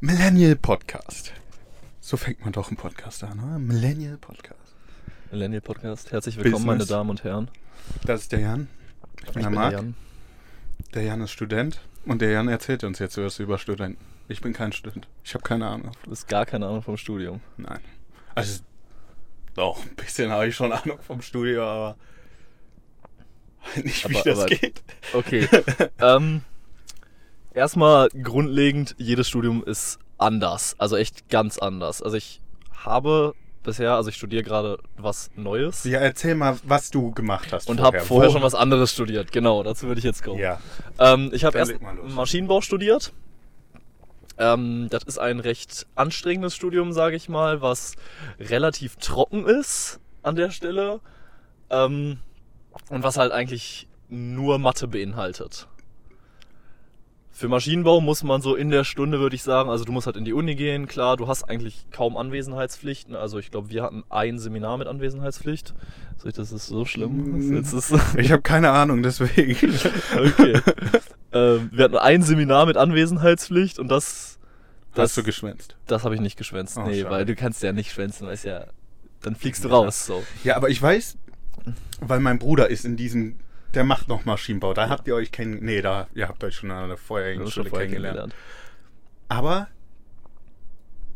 Millennial Podcast. So fängt man doch einen Podcast an, oder? Millennial Podcast. Millennial Podcast. Herzlich willkommen, meine Business. Damen und Herren. Das ist der Jan. Ich bin der bin Marc. der Jan. Der Jan ist Student und der Jan erzählt uns jetzt was über Studenten. Ich bin kein Student. Ich habe keine Ahnung. Du hast gar keine Ahnung vom Studium. Nein. Also, doch, ein bisschen habe ich schon Ahnung vom Studio, aber nicht, wie Aber- das aber- geht. Okay. ähm, erstmal grundlegend, jedes Studium ist anders. Also echt ganz anders. Also ich habe bisher, also ich studiere gerade was Neues Ja, erzähl mal, was du gemacht hast und habe vorher schon was anderes studiert. Genau, dazu würde ich jetzt kommen. Ja. Ähm, ich habe erst mal. Maschinenbau studiert. Ähm, das ist ein recht anstrengendes Studium, sage ich mal, was relativ trocken ist an der Stelle. Ähm, und was halt eigentlich nur Mathe beinhaltet. Für Maschinenbau muss man so in der Stunde, würde ich sagen, also du musst halt in die Uni gehen, klar, du hast eigentlich kaum Anwesenheitspflichten. Also ich glaube, wir hatten ein Seminar mit Anwesenheitspflicht. Das ist so schlimm. Jetzt ist, Ich habe keine Ahnung, deswegen. Okay. ähm, wir hatten ein Seminar mit Anwesenheitspflicht und das. Das, Hast du geschwänzt? das habe ich nicht geschwänzt. Oh, nee, schade. weil du kannst ja nicht schwänzen, weißt ja. Dann fliegst du raus. So. Ja, aber ich weiß, weil mein Bruder ist in diesem, der macht noch Maschinenbau. Da habt ihr euch kennen, nee, da, ihr habt euch schon an der vorherigen Schule vorher kennengelernt. kennengelernt. Aber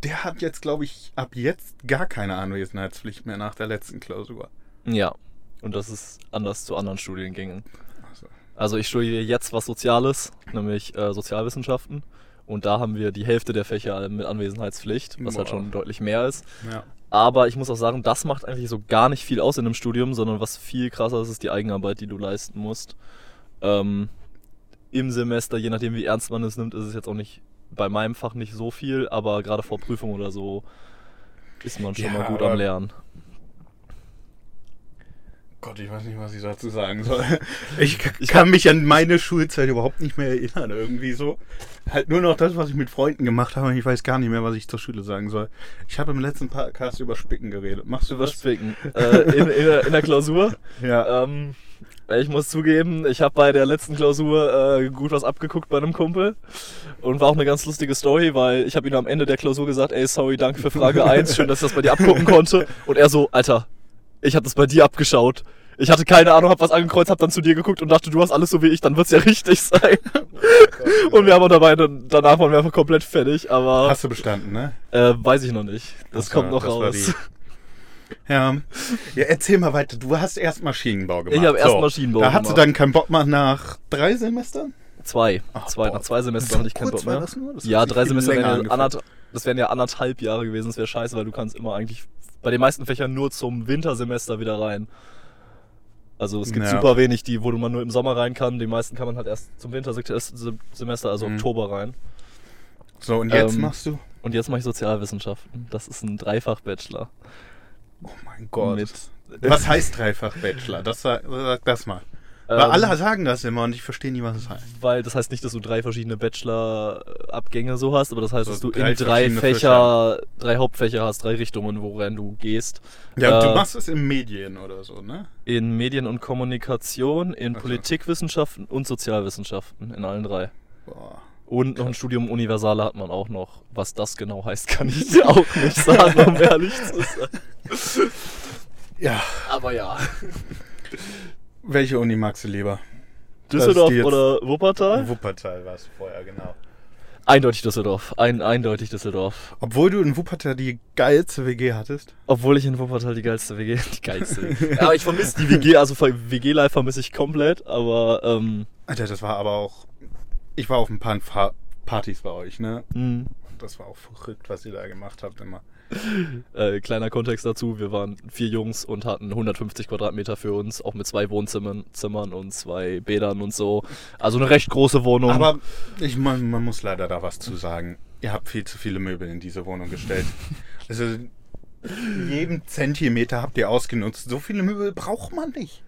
der hat jetzt, glaube ich, ab jetzt gar keine Anwesenheitspflicht mehr nach der letzten Klausur. Ja. Und das ist anders zu anderen Studiengängen. Also, Also ich studiere jetzt was Soziales, nämlich äh, Sozialwissenschaften. Und da haben wir die Hälfte der Fächer mit Anwesenheitspflicht, was halt Boah. schon deutlich mehr ist. ja. Aber ich muss auch sagen, das macht eigentlich so gar nicht viel aus in einem Studium, sondern was viel krasser ist, ist die Eigenarbeit, die du leisten musst. Ähm, Im Semester, je nachdem wie ernst man es nimmt, ist es jetzt auch nicht bei meinem Fach nicht so viel, aber gerade vor Prüfung oder so ist man schon Ja, mal gut am Lernen. Gott, ich weiß nicht, was ich dazu sagen soll. Ich, k- kann mich an meine Schulzeit überhaupt nicht mehr erinnern, irgendwie so. Halt nur noch das, was ich mit Freunden gemacht habe. und Ich weiß gar nicht mehr, was ich zur Schule sagen soll. Ich habe im letzten Podcast über Spicken geredet. Machst du was? Überspicken. äh, in, in, der- in der Klausur. Ja. Ähm, ich muss zugeben, ich habe bei der letzten Klausur äh, gut was abgeguckt bei einem Kumpel. Und war auch eine ganz lustige Story, weil ich habe ihm am Ende der Klausur gesagt, ey, sorry, danke für Frage 1, schön, dass ich das bei dir abgucken konnte. Und er so, Alter, ich habe das bei dir abgeschaut. Ich hatte keine Ahnung, hab was angekreuzt, hab dann zu dir geguckt und dachte, du hast alles so wie ich, dann wird's ja richtig sein. und wir haben dabei, dann, danach waren wir einfach komplett fertig, aber Hast du bestanden, ne? äh, weiß ich noch nicht. Das Ach so, kommt noch das raus. Ja. ja, erzähl mal weiter. Du hast erst Maschinenbau gemacht. Ich habe erst Maschinenbau Da hattest du gemacht. dann keinen Bock mehr nach drei Semestern? Zwei. Ach, zwei. boah. Nach zwei Semestern So hatte ich keinen Bock mehr. ja, drei Semester wären ja anderth- das wären ja anderthalb Jahre gewesen. Das wäre scheiße, weil du kannst immer eigentlich bei den meisten Fächern nur zum Wintersemester wieder rein. Also es gibt Ja. super wenig, die, wo mal nur im Sommer rein kann. Die meisten kann man halt erst zum Wintersemester, also Mhm. Oktober rein. So, und jetzt Ähm, machst du? Und jetzt mache ich Sozialwissenschaften. Das ist ein Dreifach-Bachelor. Oh mein Gott. Mit, Was heißt dreifach Bachelor? Das sag das mal. Weil Ähm, alle sagen das immer und ich verstehe nie, was es heißt. Weil das heißt nicht, dass du drei verschiedene Bachelor-Abgänge so hast, aber das heißt, So dass du drei in drei verschiedene Fächer, drei Hauptfächer hast, drei Richtungen, worin du gehst. Ja, und Äh, du machst es in Medien oder so, ne? In Medien und Kommunikation, in Ach so. Politikwissenschaften und Sozialwissenschaften, in allen drei. Boah. Und noch ein Studium Universale hat man auch noch. Was das genau heißt, kann ich dir auch nicht sagen, um ehrlich zu sein. Ja. Aber ja. Welche Uni magst du lieber? Düsseldorf oder Wuppertal? Wuppertal war es vorher, genau. Eindeutig Düsseldorf. Ein, eindeutig Düsseldorf. Obwohl du in Wuppertal die geilste WG hattest. Obwohl ich in Wuppertal die geilste WG. Die geilste. ja, aber ich vermisse die WG, also WG-Life vermisse ich komplett, aber ähm, Alter, das war aber auch. Ich war auf ein paar Partys bei euch, ne? mh. Das war auch verrückt, was ihr da gemacht habt immer. Äh, kleiner Kontext dazu, wir waren vier Jungs und hatten 150 Quadratmeter für uns, auch mit zwei Wohnzimmern Zimmern und zwei Bädern und so. Also eine recht große Wohnung. Aber ich, man, man muss leider da was zu sagen. Ihr habt viel zu viele Möbel in diese Wohnung gestellt. Also jeden Zentimeter habt ihr ausgenutzt. So viele Möbel braucht man nicht.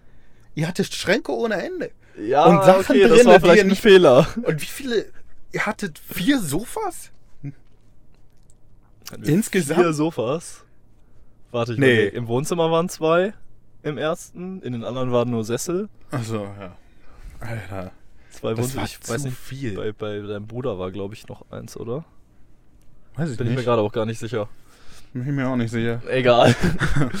Ihr hattet Schränke ohne Ende. ja, und Sachen okay, das drin, war die vielleicht ein nicht- Fehler. Und wie viele? Ihr hattet vier Sofas? Insgesamt? Vier Sofas. Warte, ich Nee. Im Wohnzimmer waren zwei im ersten, in den anderen waren nur Sessel. Also ja. Alter. Zwei Das Wohnzimmer, ich weiß zu nicht, viel. Bei, bei deinem Bruder war, glaube ich, noch eins, oder? Weiß ich Bin ich mir nicht. gerade auch gar nicht sicher. Bin ich mir auch nicht sicher. Egal.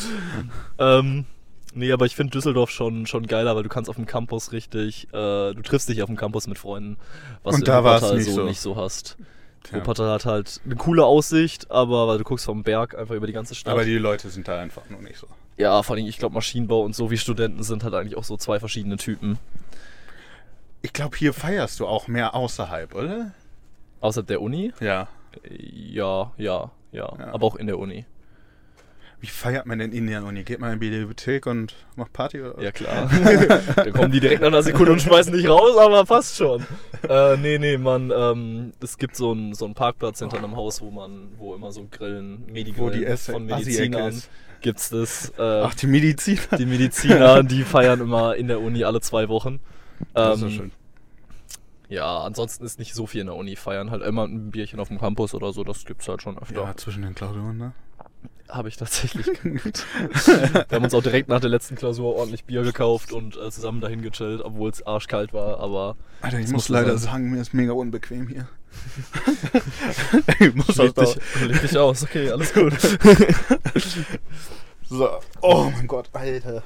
ähm, nee, aber ich finde Düsseldorf schon, schon geiler, weil du kannst auf dem Campus richtig, äh, du triffst dich auf dem Campus mit Freunden, was Und du da Wuppertal nicht so, so. nicht so hast. Tja. Wuppertal hat halt eine coole Aussicht, aber weil du guckst vom Berg einfach über die ganze Stadt. Aber die Leute sind da einfach nur nicht so. ja, vor allem, ich glaube, Maschinenbau und so wie Studenten sind halt eigentlich auch so zwei verschiedene Typen. Ich glaube, hier feierst du auch mehr außerhalb, oder? Außerhalb der Uni? Ja. Ja, ja, ja, Ja. aber auch in der Uni. Wie feiert man denn in der Uni? Geht man in die Bibliothek und macht Party? Oder? Ja, klar. Dann kommen die direkt nach einer Sekunde und schmeißen dich raus, aber passt schon. Äh, nee, nee, man, ähm, es gibt so einen so einen Parkplatz hinter einem Haus, wo man, wo immer so Grillen, Medigrillen Wo die Esse- von Medizinern gibt's das. Äh, Ach, die Medizin. die Mediziner, die feiern immer in der Uni alle zwei Wochen. Das ist Ähm, so schön. Ja, ansonsten ist nicht so viel in der Uni. Feiern halt immer ein Bierchen auf dem Campus oder so, das gibt's halt schon öfter. Ja, zwischen den Klausuren, ne? Habe ich tatsächlich gemacht. Wir haben uns auch direkt nach der letzten Klausur ordentlich Bier gekauft und äh, zusammen dahin gechillt, obwohl es arschkalt war, aber Alter, ich muss leider sein. sagen, mir ist mega unbequem hier. ich muss leg dich, leg dich aus. Okay, alles gut. So. Oh mein Gott, Alter.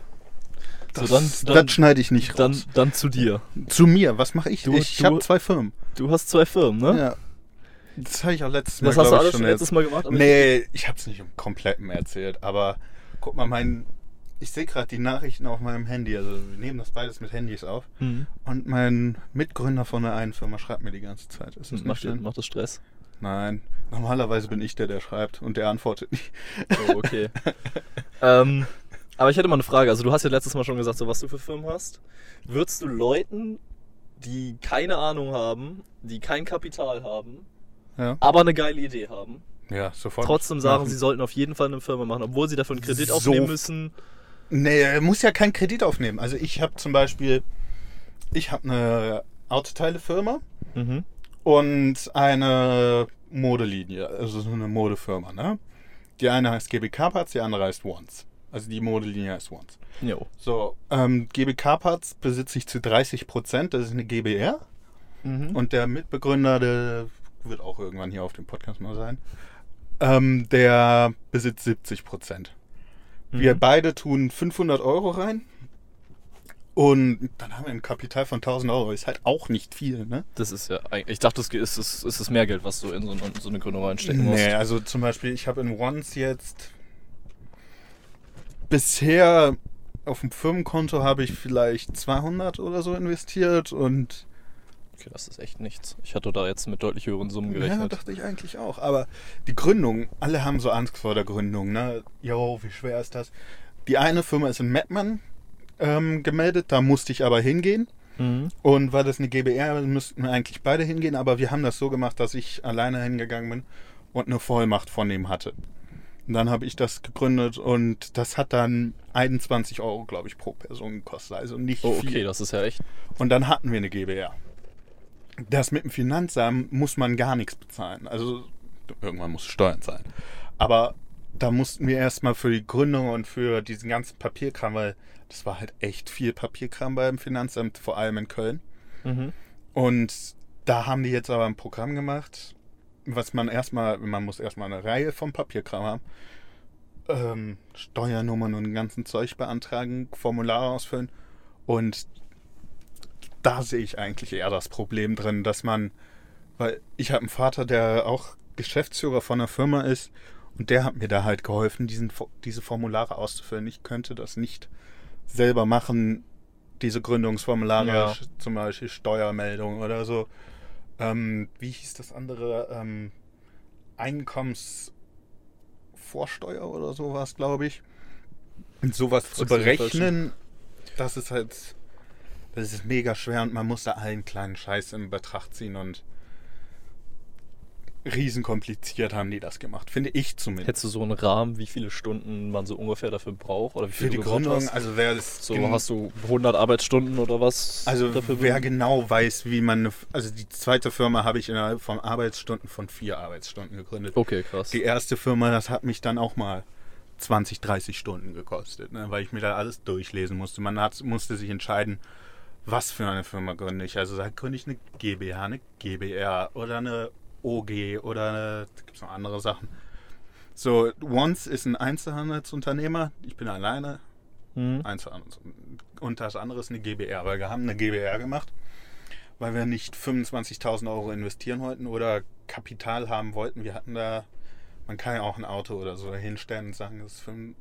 Das, So, dann- dann- das schneide ich nicht Dann, raus. dann zu dir. Zu mir, was mache ich? Du- ich habe zwei Firmen. Du hast zwei Firmen, ne? Ja. Das habe ich auch letztes Mal, Das hast du alles schon letztes. Mal gemacht? Nee, ich habe es nicht im Kompletten erzählt, aber guck mal, mein, ich sehe gerade die Nachrichten auf meinem Handy. Also wir nehmen das beides mit Handys auf. Hm. Und mein Mitgründer von der einen Firma schreibt mir die ganze Zeit. Ist das Macht, macht das Stress? Nein, normalerweise bin ich der, der schreibt und der antwortet nicht. Oh, okay. ähm, aber ich hätte mal eine Frage. Also du hast ja letztes Mal schon gesagt, so was du für Firmen hast. Würdest du Leuten, die keine Ahnung haben, die kein Kapital haben, Ja, aber eine geile Idee haben, ja sofort. trotzdem sagen, machen. sie sollten auf jeden Fall eine Firma machen, obwohl sie dafür einen Kredit So- aufnehmen müssen? Nee, er muss ja keinen Kredit aufnehmen. Also ich habe zum Beispiel, ich habe eine Autoteilefirma Mhm. und eine Modelinie, also so eine Modefirma, ne? Die eine heißt GBK Parts, die andere heißt Once. Also die Modelinie heißt Once. Jo. So, ähm, GBK Parts besitze ich zu 30 Prozent, das ist eine GBR. Mhm. Und der Mitbegründer, der wird auch irgendwann hier auf dem Podcast mal sein, ähm, der besitzt 70 Prozent. Wir Mhm. beide tun 500 Euro rein. Und dann haben wir ein Kapital von 1000 Euro. Ist halt auch nicht viel, ne? Das ist ja. Ich dachte, es ist, es ist das mehr Geld, was du in so, eine- so eine Gründung reinstecken musst. Nee, also zum Beispiel, ich habe in Once jetzt bisher auf dem Firmenkonto habe ich vielleicht 200 oder so investiert und Okay, das ist echt nichts. Ich hatte da jetzt mit deutlich höheren Summen ja, gerechnet. dachte ich eigentlich auch. Aber die Gründung, alle haben so Angst vor der Gründung, ne? Jo, wie schwer ist das? Die eine Firma ist in Mettmann ähm, gemeldet, da musste ich aber hingehen. Mhm. Und weil das eine GBR ist, müssten wir eigentlich beide hingehen, aber wir haben das so gemacht, dass ich alleine hingegangen bin und eine Vollmacht von ihm hatte. Und dann habe ich das gegründet und das hat dann 21 Euro, glaube ich, pro Person gekostet. Also nicht Oh, viel. okay, das ist ja echt. Und dann hatten wir eine GBR. Das mit dem Finanzamt muss man gar nichts bezahlen. Also irgendwann muss Steuern zahlen. Aber da mussten wir erstmal für die Gründung und für diesen ganzen Papierkram, weil das war halt echt viel Papierkram beim Finanzamt, vor allem in Köln. Mhm. Und da haben die jetzt aber ein Programm gemacht, was man erstmal, man muss erstmal eine Reihe vom Papierkram haben. Ähm, Steuernummern und ganzen Zeug beantragen, Formulare ausfüllen. Und da sehe ich eigentlich eher das Problem drin, dass man, weil ich habe einen Vater, der auch Geschäftsführer von einer Firma ist und der hat mir da halt geholfen, diesen, diese Formulare auszufüllen. Ich könnte das nicht selber machen, diese Gründungsformulare, Ja. zum Beispiel Steuermeldung oder so. Ähm, wie hieß das andere? Ähm, Einkommensvorsteuer oder sowas, glaube ich. Und sowas zu berechnen, das ist halt, das ist mega schwer und man muss da allen kleinen Scheiß in Betracht ziehen und riesenkompliziert haben die das gemacht, finde ich zumindest. Hättest du so einen Rahmen, wie viele Stunden man so ungefähr dafür braucht? Oder wie viel Für die Gründung, hast? also wer das So, hast du 100 Arbeitsstunden oder was? also wer benötigt? genau weiß, wie man, eine, also die zweite Firma habe ich innerhalb von Arbeitsstunden von vier Arbeitsstunden gegründet. Okay, krass. Die erste Firma, das hat mich dann auch mal 20, 30 Stunden gekostet, ne, weil ich mir da alles durchlesen musste. Man hat, musste sich entscheiden, was für eine Firma gründe ich. Also da gründe ich eine GmbH, eine GbR oder eine OG oder äh, gibt es noch andere Sachen. So, Once ist ein Einzelhandelsunternehmer. Ich bin alleine. Mhm. Einzelhandels. Und das andere ist eine GBR, weil wir haben eine GBR gemacht, weil wir nicht 25.000 Euro investieren wollten oder Kapital haben wollten. Wir hatten da, man kann ja auch ein Auto oder so hinstellen und sagen, das ist fünf-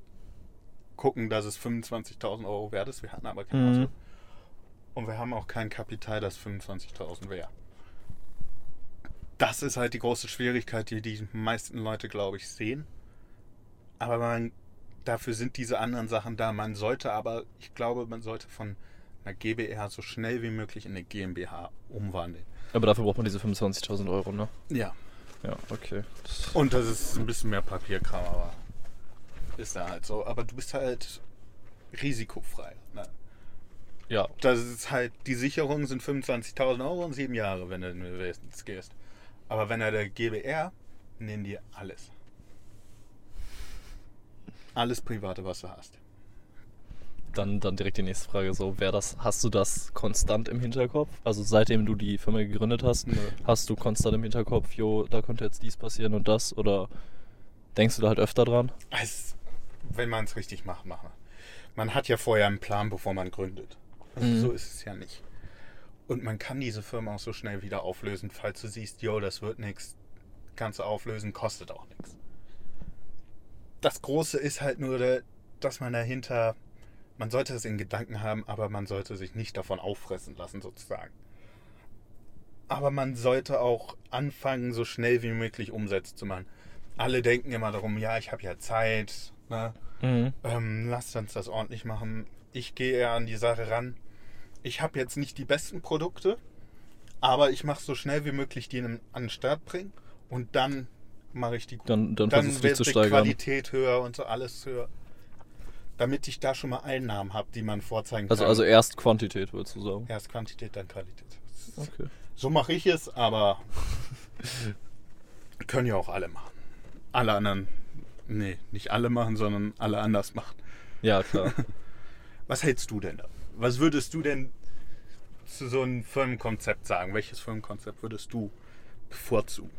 gucken, dass es 25.000 Euro wert ist. Wir hatten aber kein Mhm. Auto. Und wir haben auch kein Kapital, das 25.000 wäre. Das ist halt die große Schwierigkeit, die die meisten Leute, glaube ich, sehen. Aber man, dafür sind diese anderen Sachen da. Man sollte aber, ich glaube, man sollte von einer GbR so schnell wie möglich in eine GmbH umwandeln. Aber dafür braucht man diese 25.000 Euro, ne? Ja. Ja, okay. Das, Und das ist ein bisschen mehr Papierkram, aber ist da halt so. Aber du bist halt risikofrei. Ne? Ja, Das ist halt, die Sicherungen sind 25.000 Euro und sieben Jahre, wenn du in Investments gehst. Aber wenn er der GBR, nehmen die alles. Alles Private, was du hast. dann, dann direkt die nächste Frage. So, wer das, hast du das konstant im Hinterkopf? Also seitdem du die Firma gegründet hast, Nö. hast du konstant im Hinterkopf, jo, da könnte jetzt dies passieren und das? Oder denkst du da halt öfter dran? Es, wenn man es richtig macht, machen. Man hat ja vorher einen Plan, bevor man gründet. Also Mhm. So ist es ja nicht. Und man kann diese Firma auch so schnell wieder auflösen, falls du siehst, yo, das wird nichts. Kannst du auflösen, kostet auch nichts. Das Große ist halt nur, dass man dahinter, man sollte es in Gedanken haben, aber man sollte sich nicht davon auffressen lassen, sozusagen. Aber man sollte auch anfangen, so schnell wie möglich Umsätze zu machen. Alle denken immer darum, ja, ich habe ja Zeit, ne? Mhm. ähm, lasst uns das ordentlich machen. Ich gehe eher an die Sache ran. Ich habe jetzt nicht die besten Produkte, aber ich mache so schnell wie möglich die an den Start bringen und dann mache ich die gut. Dann, dann, dann wird die steigern. Qualität höher und so alles höher. Damit ich da schon mal Einnahmen habe, die man vorzeigen Also, kann. also erst Quantität, würdest du sagen. Erst Quantität, dann Qualität. Okay. So mache ich es, aber können ja auch alle machen. Alle anderen, nee, nicht alle machen, sondern alle anders machen. Ja, klar. Was hältst du denn da? Was würdest du denn zu so einem Firmenkonzept sagen? Welches Firmenkonzept würdest du bevorzugen?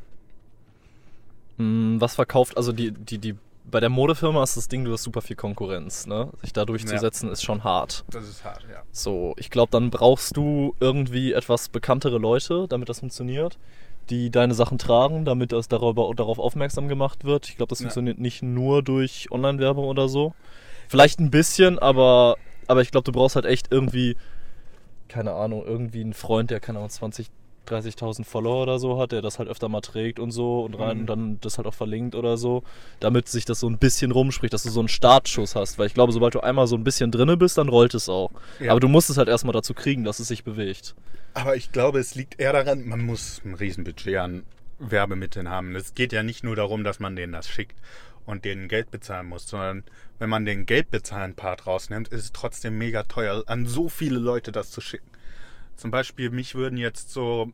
Hm, Was verkauft, also die, die, die, bei der Modefirma ist das Ding, du hast super viel Konkurrenz, ne? Sich da durchzusetzen ist schon hart. Das ist hart, ja. So, ich glaube, dann brauchst du irgendwie etwas bekanntere Leute, damit das funktioniert, die deine Sachen tragen, damit das darüber, darauf aufmerksam gemacht wird. Ich glaube, das Ja. funktioniert nicht nur durch Online-Werbung oder so. Vielleicht ein bisschen, aber, aber ich glaube, du brauchst halt echt irgendwie, keine Ahnung, irgendwie einen Freund, der, keine Ahnung, 20, 30.000 Follower oder so hat, der das halt öfter mal trägt und so und rein Mhm. und dann das halt auch verlinkt oder so, damit sich das so ein bisschen rumspricht, dass du so einen Startschuss hast. Weil ich glaube, sobald du einmal so ein bisschen drinne bist, dann rollt es auch. Ja. Aber du musst es halt erstmal dazu kriegen, dass es sich bewegt. Aber ich glaube, es liegt eher daran, man muss ein Riesenbudget an Werbemitteln haben. Es geht ja nicht nur darum, dass man denen das schickt und denen Geld bezahlen muss, sondern wenn man den Geldbezahlen-Part rausnimmt, ist es trotzdem mega teuer, an so viele Leute das zu schicken. Zum Beispiel, mich würden jetzt so,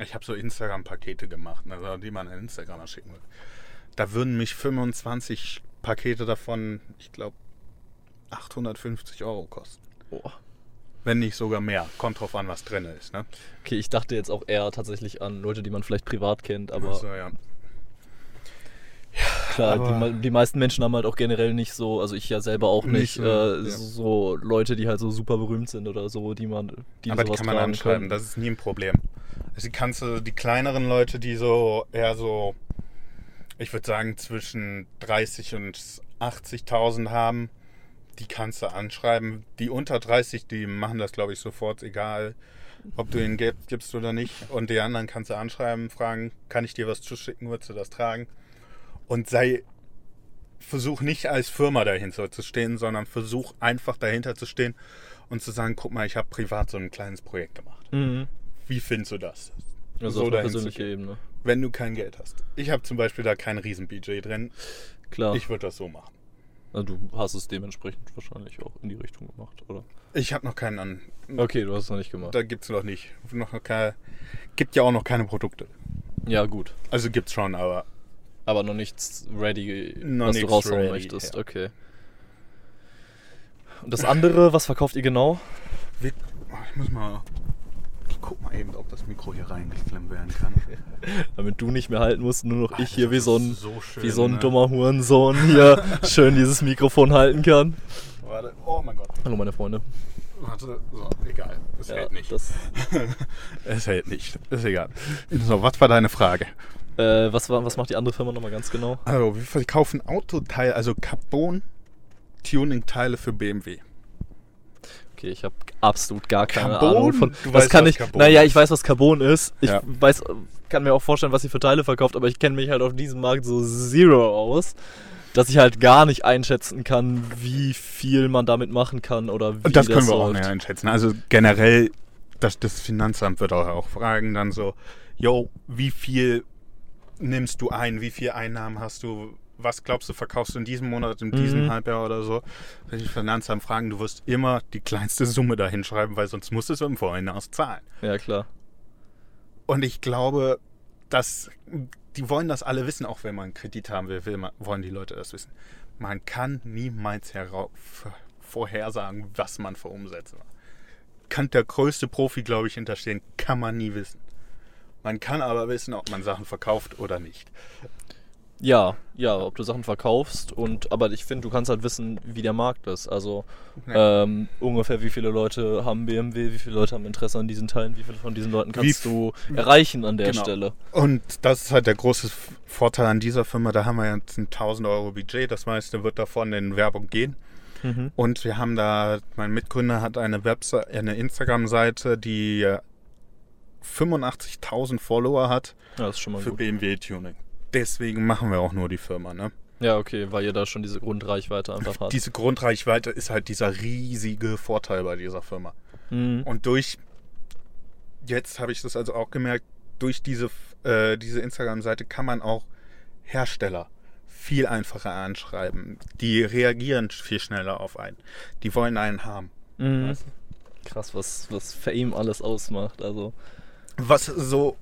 ich habe so Instagram-Pakete gemacht, also die man an Instagram schicken würde. Da würden mich 25 Pakete davon, ich glaube, 850 Euro kosten. Boah. Wenn nicht sogar mehr. Kommt drauf an, was drin ist. Ne? Okay, ich dachte jetzt auch eher tatsächlich an Leute, die man vielleicht privat kennt, aber Also, ja. Klar, aber- die, die meisten Menschen haben halt auch generell nicht so, also ich ja selber auch nicht, Nicht so, äh, ja. so Leute, die halt so super berühmt sind oder so, die man, die Aber die kann man anschreiben, können. das ist nie ein Problem. Also die kannst du, die kleineren Leute, die so eher so, ich würde sagen, zwischen 30 und 80.000 haben, die kannst du anschreiben. Die unter 30, die machen das, glaube ich, sofort, egal, ob du ihnen Geld gibst oder nicht. Und die anderen kannst du anschreiben, fragen, kann ich dir was zuschicken, würdest du das tragen? Und sei, versuch nicht als Firma dahinter zu stehen, sondern versuch einfach dahinter zu stehen und zu sagen, guck mal, ich habe privat so ein kleines Projekt gemacht. Mhm. Wie findest du das? Also So auf gehen. Ebene. Wenn du kein Geld hast. Ich habe zum Beispiel da kein Riesen-Budget drin. Klar. Ich würde das so machen. du hast es dementsprechend wahrscheinlich auch in die Richtung gemacht, oder? Ich habe noch keinen an. Okay, du hast es noch nicht gemacht. Da gibt es noch nicht. Noch keine, gibt ja auch noch keine Produkte. Ja, gut. Also gibt's schon, aber Aber noch nichts ready, Noch was du raushauen ready, möchtest. ja. Okay. Und das andere, was verkauft ihr genau? oh, ich muss mal Ich guck mal eben, ob das Mikro hier reingeklemmt werden kann. Damit du nicht mehr halten musst, nur noch ich hier wie so ein, so schön, wie so ein ne? dummer Hurensohn hier schön dieses Mikrofon halten kann. Warte. Oh mein Gott. Hallo meine Freunde. Warte. So, egal. Das Ja, hält nicht. das, es hält nicht. Ist egal. So, was war deine Frage? Äh, was, was macht die andere Firma nochmal ganz genau? Also, wir verkaufen Autoteile, also Carbon-Tuning-Teile für BMW. Okay, ich habe absolut gar keine Carbon? Ahnung von. Du was weißt, kann was ich? Carbon naja, ich weiß, was Carbon ist. Ich Ja. weiß, kann mir auch vorstellen, was sie für Teile verkauft, aber ich kenne mich halt auf diesem Markt so zero aus, dass ich halt gar nicht einschätzen kann, wie viel man damit machen kann oder wie Und das können wir auch nicht einschätzen. Also generell, das, das Finanzamt wird auch, auch fragen dann so, yo, wie viel nimmst du ein, wie viel Einnahmen hast du, was glaubst du, verkaufst du in diesem Monat, in diesem Mhm. Halbjahr oder so. Wenn die Finanzamt fragen, du wirst immer die kleinste Summe dahin schreiben, weil sonst musst du es im Vorhinaus zahlen. Ja, klar. Und ich glaube, dass die wollen das alle wissen, auch wenn man einen Kredit haben will, will man, wollen die Leute das wissen. Man kann niemals herau- ver- vorhersagen, was man für Umsätze macht. Kann der größte Profi, glaube ich, hinterstehen, kann man nie wissen. Man kann aber wissen, ob man Sachen verkauft oder nicht. Ja, ja, ob du Sachen verkaufst und aber ich finde, du kannst halt wissen, wie der Markt ist. Also Ja. ähm, ungefähr wie viele Leute haben BMW, wie viele Leute haben Interesse an diesen Teilen, wie viele von diesen Leuten kannst Wie du erreichen an der Genau. Stelle. Und das ist halt der große Vorteil an dieser Firma. Da haben wir jetzt ein 1000 Euro Budget. Das meiste wird davon in Werbung gehen. Mhm. Und wir haben da, mein Mitgründer hat eine Webseite, eine Instagram-Seite, die äh, 85.000 Follower hat Ja, das ist schon mal für gut. BMW Tuning. Deswegen machen wir auch nur die Firma. Ne? Ja, okay, weil ihr da schon diese Grundreichweite einfach habt. Diese Grundreichweite ist halt dieser riesige Vorteil bei dieser Firma. Mhm. Und durch, jetzt habe ich das also auch gemerkt, durch diese, äh, diese Instagram-Seite kann man auch Hersteller viel einfacher anschreiben. Die reagieren viel schneller auf einen. Die wollen einen haben. Mhm. Krass, was, was Fame alles ausmacht. Also, was so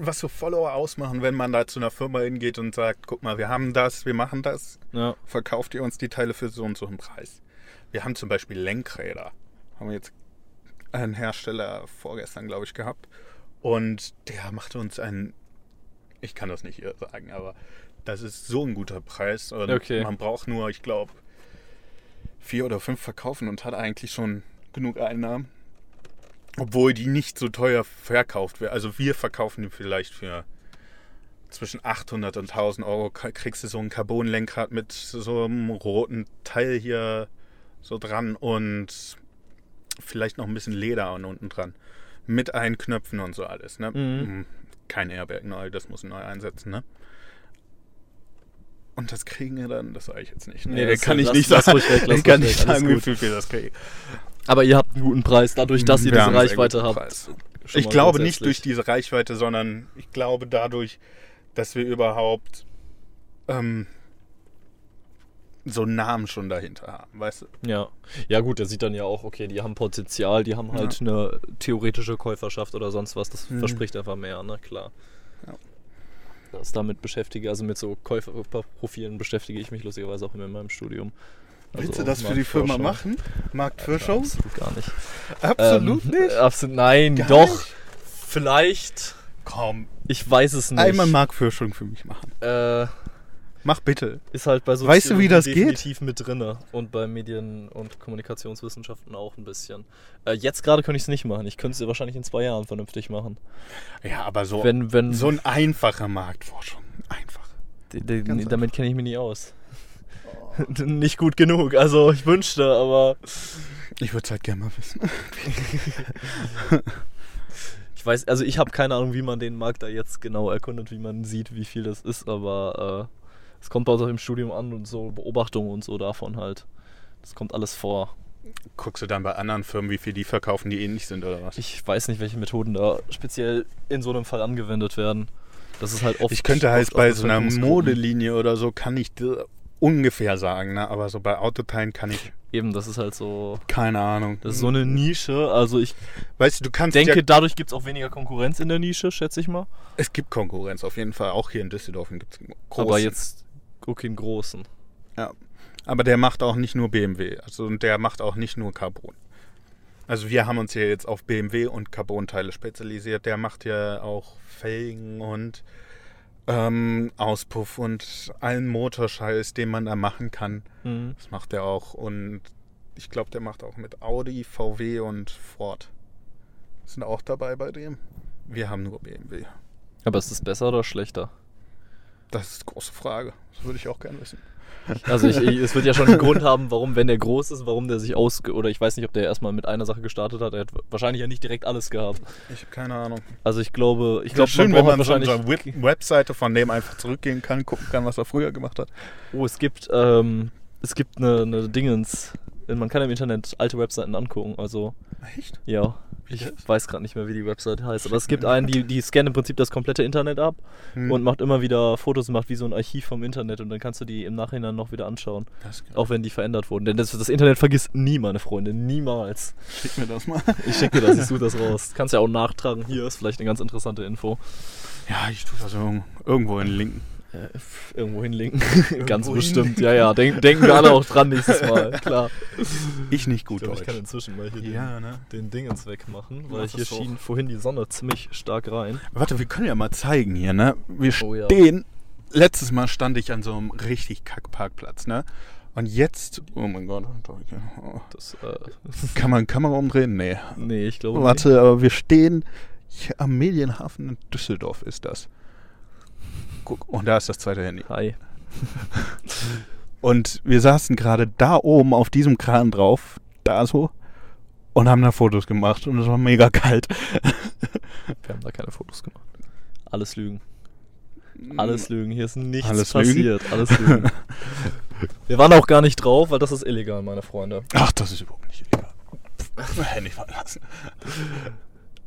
was so Follower ausmachen, wenn man da zu einer Firma hingeht und sagt, guck mal, wir haben das, wir machen das, ja. verkauft ihr uns die Teile für so und so einen Preis. Wir haben zum Beispiel Lenkräder. Haben wir jetzt einen Hersteller vorgestern, glaube ich, gehabt. Und der macht uns einen, ich kann das nicht hier sagen, aber das ist so ein guter Preis. Und Okay. man braucht nur, ich glaube, vier oder fünf verkaufen und hat eigentlich schon genug Einnahmen. Obwohl die nicht so teuer verkauft werden. Also wir verkaufen die vielleicht für zwischen 800 und 1000 Euro. Kriegst du so ein Carbon-Lenkrad mit so einem roten Teil hier so dran und vielleicht noch ein bisschen Leder an unten dran. Mit allen Knöpfen und so alles. Ne? Mhm. Mm, Kein Airbag neu, das muss neu einsetzen. Ne? Und das kriegen wir dann, das sage ich jetzt nicht. Nee, Nee, das- kann ich nicht sagen. ich kann nicht sagen, wie viel wir das kriegen. Aber ihr habt einen guten Preis, dadurch, dass ihr Wir diese Reichweite habt. Preis. Ich glaube nicht durch diese Reichweite, sondern ich glaube dadurch, dass wir überhaupt ähm, so einen Namen schon dahinter haben, weißt du? Ja. ja, gut, der sieht dann ja auch, okay, die haben Potenzial, die haben halt eine theoretische Käuferschaft oder sonst was. Das Mhm. verspricht einfach mehr, ne? Klar. Ja. Das damit beschäftige, also mit so Käuferprofilen beschäftige ich mich lustigerweise auch immer in meinem Studium. Also Willst du das für die Firma Marktforschung. machen? Marktforschung? Ja, absolut gar nicht. Absolut ähm, nicht. äh, Absolut, nein, Gar doch. nicht? Vielleicht. Komm, Ich weiß es nicht. einmal Marktforschung für mich machen. äh, Mach bitte. ist halt bei so Weißt du, wie das geht? definitiv mit drinne und bei Medien- und Kommunikationswissenschaften auch ein bisschen. Äh, jetzt gerade könnte ich es nicht machen. Ich könnte es wahrscheinlich in zwei Jahren vernünftig machen. Ja, aber so, Wenn, wenn so ein einfacher Marktforschung. Einfach. D- d- damit kenne ich mich nicht aus. nicht gut genug. Also ich wünschte, aber Ich würde es halt gerne mal wissen. ich weiß, also ich habe keine Ahnung, wie man den Markt da jetzt genau erkundet, wie man sieht, wie viel das ist, aber äh, es kommt bei uns auch im Studium an und so Beobachtungen und so davon halt. Das kommt alles vor. Guckst du dann bei anderen Firmen, wie viel die verkaufen, die ähnlich sind oder was? Ich weiß nicht, welche Methoden da speziell in so einem Fall angewendet werden. Das ist halt oft. Ich könnte halt bei so einer Modelinie oder so, kann ich ungefähr sagen, ne? aber so bei Autoteilen kann ich Eben, das ist halt so. keine Ahnung. Das ist so eine Nische. Also ich Weißt du, du kannst denke, ja, dadurch gibt es auch weniger Konkurrenz in der Nische, schätze ich mal. es gibt Konkurrenz auf jeden Fall, auch hier in Düsseldorf gibt es große. Aber jetzt guck den großen. Ja. Aber der macht auch nicht nur BMW, also und der macht auch nicht nur Carbon. Also wir haben uns hier jetzt auf BMW und Carbon-Teile spezialisiert. Der macht ja auch Felgen und ähm, Auspuff und allen Motorscheiß, den man da machen kann. Mhm. Das macht er auch. Und ich glaube, der macht auch mit Audi, VW und Ford. Sind auch dabei bei dem. Wir haben nur BMW. Aber ist es besser oder schlechter? Das ist eine große Frage. Das würde ich auch gerne wissen. Also ich, ich, es wird ja schon einen Grund haben, warum, wenn der groß ist, warum der sich aus... Oder ich weiß nicht, ob der erstmal mit einer Sache gestartet hat. Er hat wahrscheinlich ja nicht direkt alles gehabt. Ich habe keine Ahnung. Also ich glaube... Ich glaube, schön, wenn man unsere Web- Webseite von dem einfach zurückgehen kann, gucken kann, was er früher gemacht hat. Oh, es gibt, ähm, es gibt eine, eine Dingens. Man kann im Internet alte Webseiten angucken. Also, Echt? ja. Ich weiß gerade nicht mehr, wie die Website heißt. Aber es gibt einen, die, die scannt im Prinzip das komplette Internet ab Hm. und macht immer wieder Fotos und macht wie so ein Archiv vom Internet und dann kannst du die im Nachhinein noch wieder anschauen. Auch wenn die verändert wurden. Denn das, das Internet vergisst nie, meine Freunde. Niemals. Schick mir das mal. Ich schicke dir das, ich suche das raus. Kannst ja auch nachtragen. Hier ist vielleicht eine ganz interessante Info. Ja, ich tue das irg- irgendwo in den Linken. Äh, irgendwo hinlinken. ganz Irgendwo bestimmt. hinlinken. Ja, ja. Denk, denken wir alle auch dran nächstes Mal. Klar. Ich nicht gut Ich glaube, ich kann inzwischen mal hier Ja, ne? den, den Dingens wegmachen, weil hier doch. schien vorhin die Sonne ziemlich stark rein. Warte, wir können ja mal zeigen hier, ne? Wir Oh ja. stehen. Letztes Mal stand ich an so einem richtig kack Parkplatz, ne? Und jetzt, oh mein Gott, oh, Das, äh, kann man Kamera umdrehen? Nee. nee, ich glaube Warte, aber wir stehen hier am Medienhafen in Düsseldorf ist das. Guck, und da ist das zweite Handy. Hi. Und wir saßen gerade da oben auf diesem Kran drauf, da so, und haben da Fotos gemacht und es war mega kalt. Wir haben da keine Fotos gemacht. Alles Lügen. Alles Lügen. Hier ist nichts Alles Lügen? passiert. Alles Lügen. Wir waren auch gar nicht drauf, weil das ist illegal, meine Freunde. Ach, das ist überhaupt nicht illegal. Handy verlassen.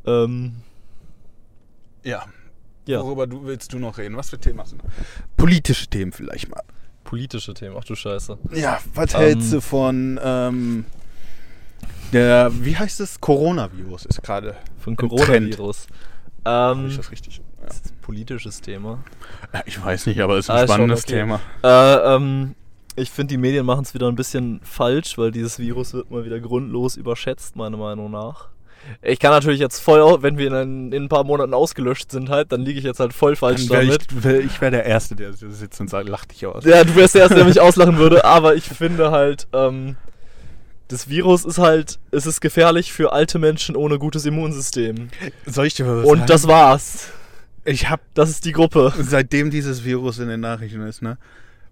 Ähm, Ja. Ja, Worüber du, willst du noch reden? Was für Themen hast du noch? Politische Themen vielleicht mal. politische Themen. Ach du Scheiße. Ja, was Ähm. hältst du von ähm, der, wie heißt es? Coronavirus ist gerade. Von. Coronavirus. Ähm, ich das richtig? Ja. das ist ein politisches Thema. Ich weiß nicht, aber es ist ein Ah, ist schon spannendes okay. Thema. Äh, ähm, ich finde, die Medien machen es wieder ein bisschen falsch, weil dieses Virus wird mal wieder grundlos überschätzt, meiner Meinung nach. Ich kann natürlich jetzt voll, wenn wir in ein, in ein paar Monaten ausgelöscht sind halt, dann liege ich jetzt halt voll falsch Dann damit. ich ich wär der Erste, der sitzt und sagt, lach dich aus. Ja, du wärst der Erste, der mich auslachen würde, aber ich finde halt, ähm, das Virus ist halt, es ist gefährlich für alte Menschen ohne gutes Immunsystem. Soll ich dir was Und sagen? das war's. Ich habe Das ist die Gruppe. seitdem dieses Virus in den Nachrichten ist, ne,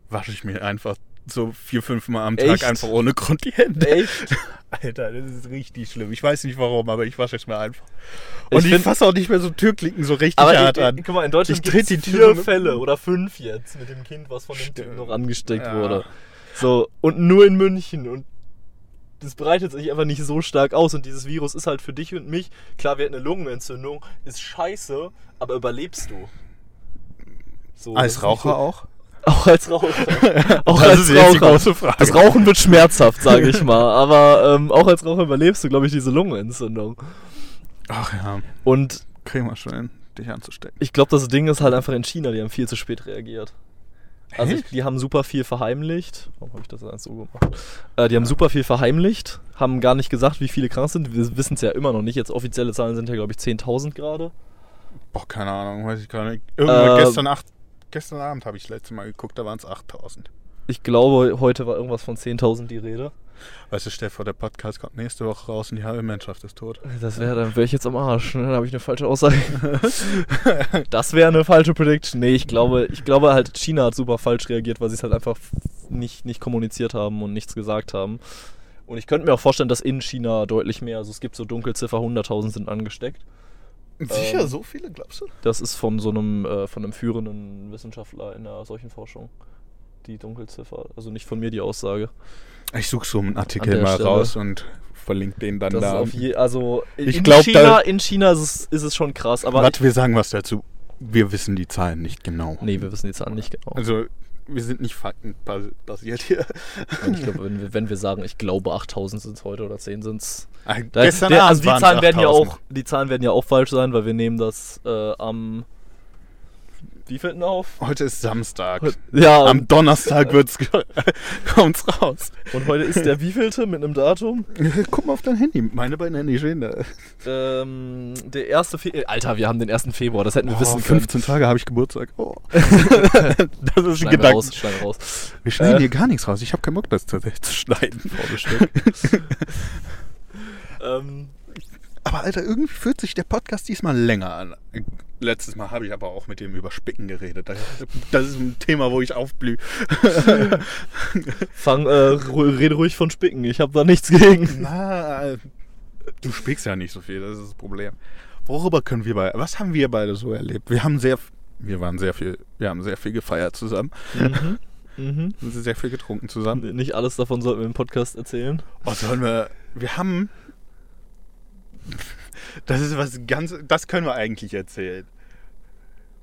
wasche ich mir einfach so vier, fünf Mal am Tag Echt? einfach ohne Grund die Hände. Echt? Alter, das ist richtig schlimm. Ich weiß nicht warum, aber ich wasche es mir einfach. Ich Und ich, find- fasse auch nicht mehr so Türklinken so richtig Aber hart ich, an. ich, guck mal, in Deutschland Ich gibt es die vier Tür so- Fälle oder fünf jetzt mit dem Kind, was von dem Typen noch angesteckt Ja. wurde. So, und nur in München. Und das breitet sich einfach nicht so stark aus. Und dieses Virus ist halt für dich und mich, klar, wir hatten eine Lungenentzündung, ist scheiße, aber überlebst du? So, Als ist Raucher nicht auch? Auch als Raucher. auch Das als ist jetzt die Raucher. große Frage. Das Rauchen wird schmerzhaft, sage ich mal. Aber ähm, auch als Raucher überlebst du, glaube ich, diese Lungenentzündung. Ach ja, Und kriegen wir schon hin, dich anzustecken. ich glaube, das Ding ist halt einfach in China, die haben viel zu spät reagiert. Also ich, die haben super viel verheimlicht. Warum habe ich das jetzt so gemacht? Äh, die haben super viel verheimlicht, haben gar nicht gesagt, wie viele krank sind. Wir wissen es ja immer noch nicht. Jetzt offizielle Zahlen sind ja, glaube ich, 10.000 gerade. Boah, keine Ahnung, weiß ich gar nicht. Irgendwann Äh, gestern, acht, gestern Abend habe ich das letzte Mal geguckt, da waren es 8000. Ich glaube, heute war irgendwas von 10.000 die Rede. Weißt du, Stefan, der Podcast kommt nächste Woche raus und die halbe Menschheit ist tot. Das wäre, dann wäre ich jetzt am Arsch. Ne? Dann habe ich eine falsche Aussage. das wäre eine falsche Prediction. Nee, ich glaube, ich glaube halt, China hat super falsch reagiert, weil sie es halt einfach nicht, nicht kommuniziert haben und nichts gesagt haben. Und ich könnte mir auch vorstellen, dass in China deutlich mehr, also es gibt so Dunkelziffer, 100.000 sind angesteckt. Sicher, Ähm, so viele, glaubst du? Das ist von so einem, äh, von einem führenden Wissenschaftler in der solchen Forschung. Die Dunkelziffer. Also nicht von mir die Aussage. Ich suche so einen Artikel mal Stelle. raus und verlinke den dann Das da. auf je, also Ich in, glaub, China, da- in China ist es, ist es schon krass, aber Warte, wir sagen was dazu. Wir wissen die Zahlen nicht genau. nee, wir wissen die Zahlen nicht genau. Also, wir sind nicht faktenbasiert hier. Ich glaube, wenn wir, wenn wir sagen, ich glaube 8000 sind es heute oder 10 sind es. Ah, Gestern also Abend die Zahlen werden ja 8000. auch, die Zahlen werden ja auch falsch sein, weil wir nehmen das äh, am wievielten auf? Heute ist Samstag. Ja, Am Donnerstag wird's kommt's raus. und heute ist der wievielte mit einem Datum? Guck mal auf dein Handy. Meine beiden Handys stehen da. Ähm, der erste Februar. Alter, wir haben den 1. Februar, das hätten wir Oh, wissen können. 15 Tage habe ich Geburtstag. Oh. das ist ein Gedanke. raus, raus. Wir schneiden Äh. hier gar nichts raus. Ich habe keinen Bock, das zu, zu schneiden. Ähm, Aber Alter, irgendwie fühlt sich der Podcast diesmal länger an. Letztes Mal habe ich aber auch mit dem über Spicken geredet. Das ist ein Thema, wo ich aufblühe. fang, äh, ru- rede ruhig von Spicken, ich habe da nichts gegen. Na, du spickst ja nicht so viel, das ist das Problem. Worüber können wir beide, was haben wir beide so erlebt? Wir haben sehr, wir waren sehr viel, wir haben sehr viel gefeiert zusammen, Mhm. Mhm. Sehr viel getrunken zusammen. Nicht alles davon sollten wir im Podcast erzählen. Oh, sollen wir, wir haben, das ist was ganz, das können wir eigentlich erzählen.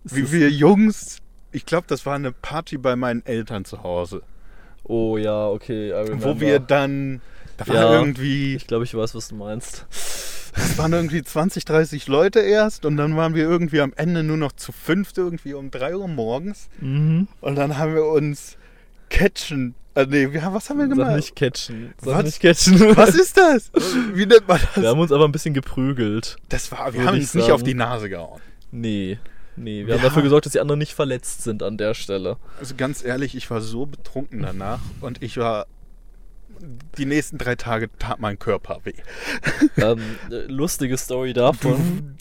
Wie wir Jungs, ich glaube, das war eine Party bei meinen Eltern zu Hause, Oh ja, okay. Wo wir dann, da war Ja. irgendwie, Ich glaube, ich weiß, was du meinst. Es waren irgendwie 20, 30 Leute erst und dann waren wir irgendwie am Ende nur noch zu fünft irgendwie um 3 Uhr morgens Mhm. und dann haben wir uns catchen. Äh, nee, wir haben, was haben wir Sag gemacht? nicht catchen. Sag Was? nicht catchen. Was ist das? Wie nennt man Wir das? haben uns aber ein bisschen geprügelt. Das war, wir haben uns nicht auf die Nase gehauen. Nee. Nee, wir, Wir haben dafür gesorgt, dass die anderen nicht verletzt sind an der Stelle. Also ganz ehrlich, ich war so betrunken danach und ich war. Die nächsten drei Tage tat mein Körper weh. ähm, äh, lustige Story davon.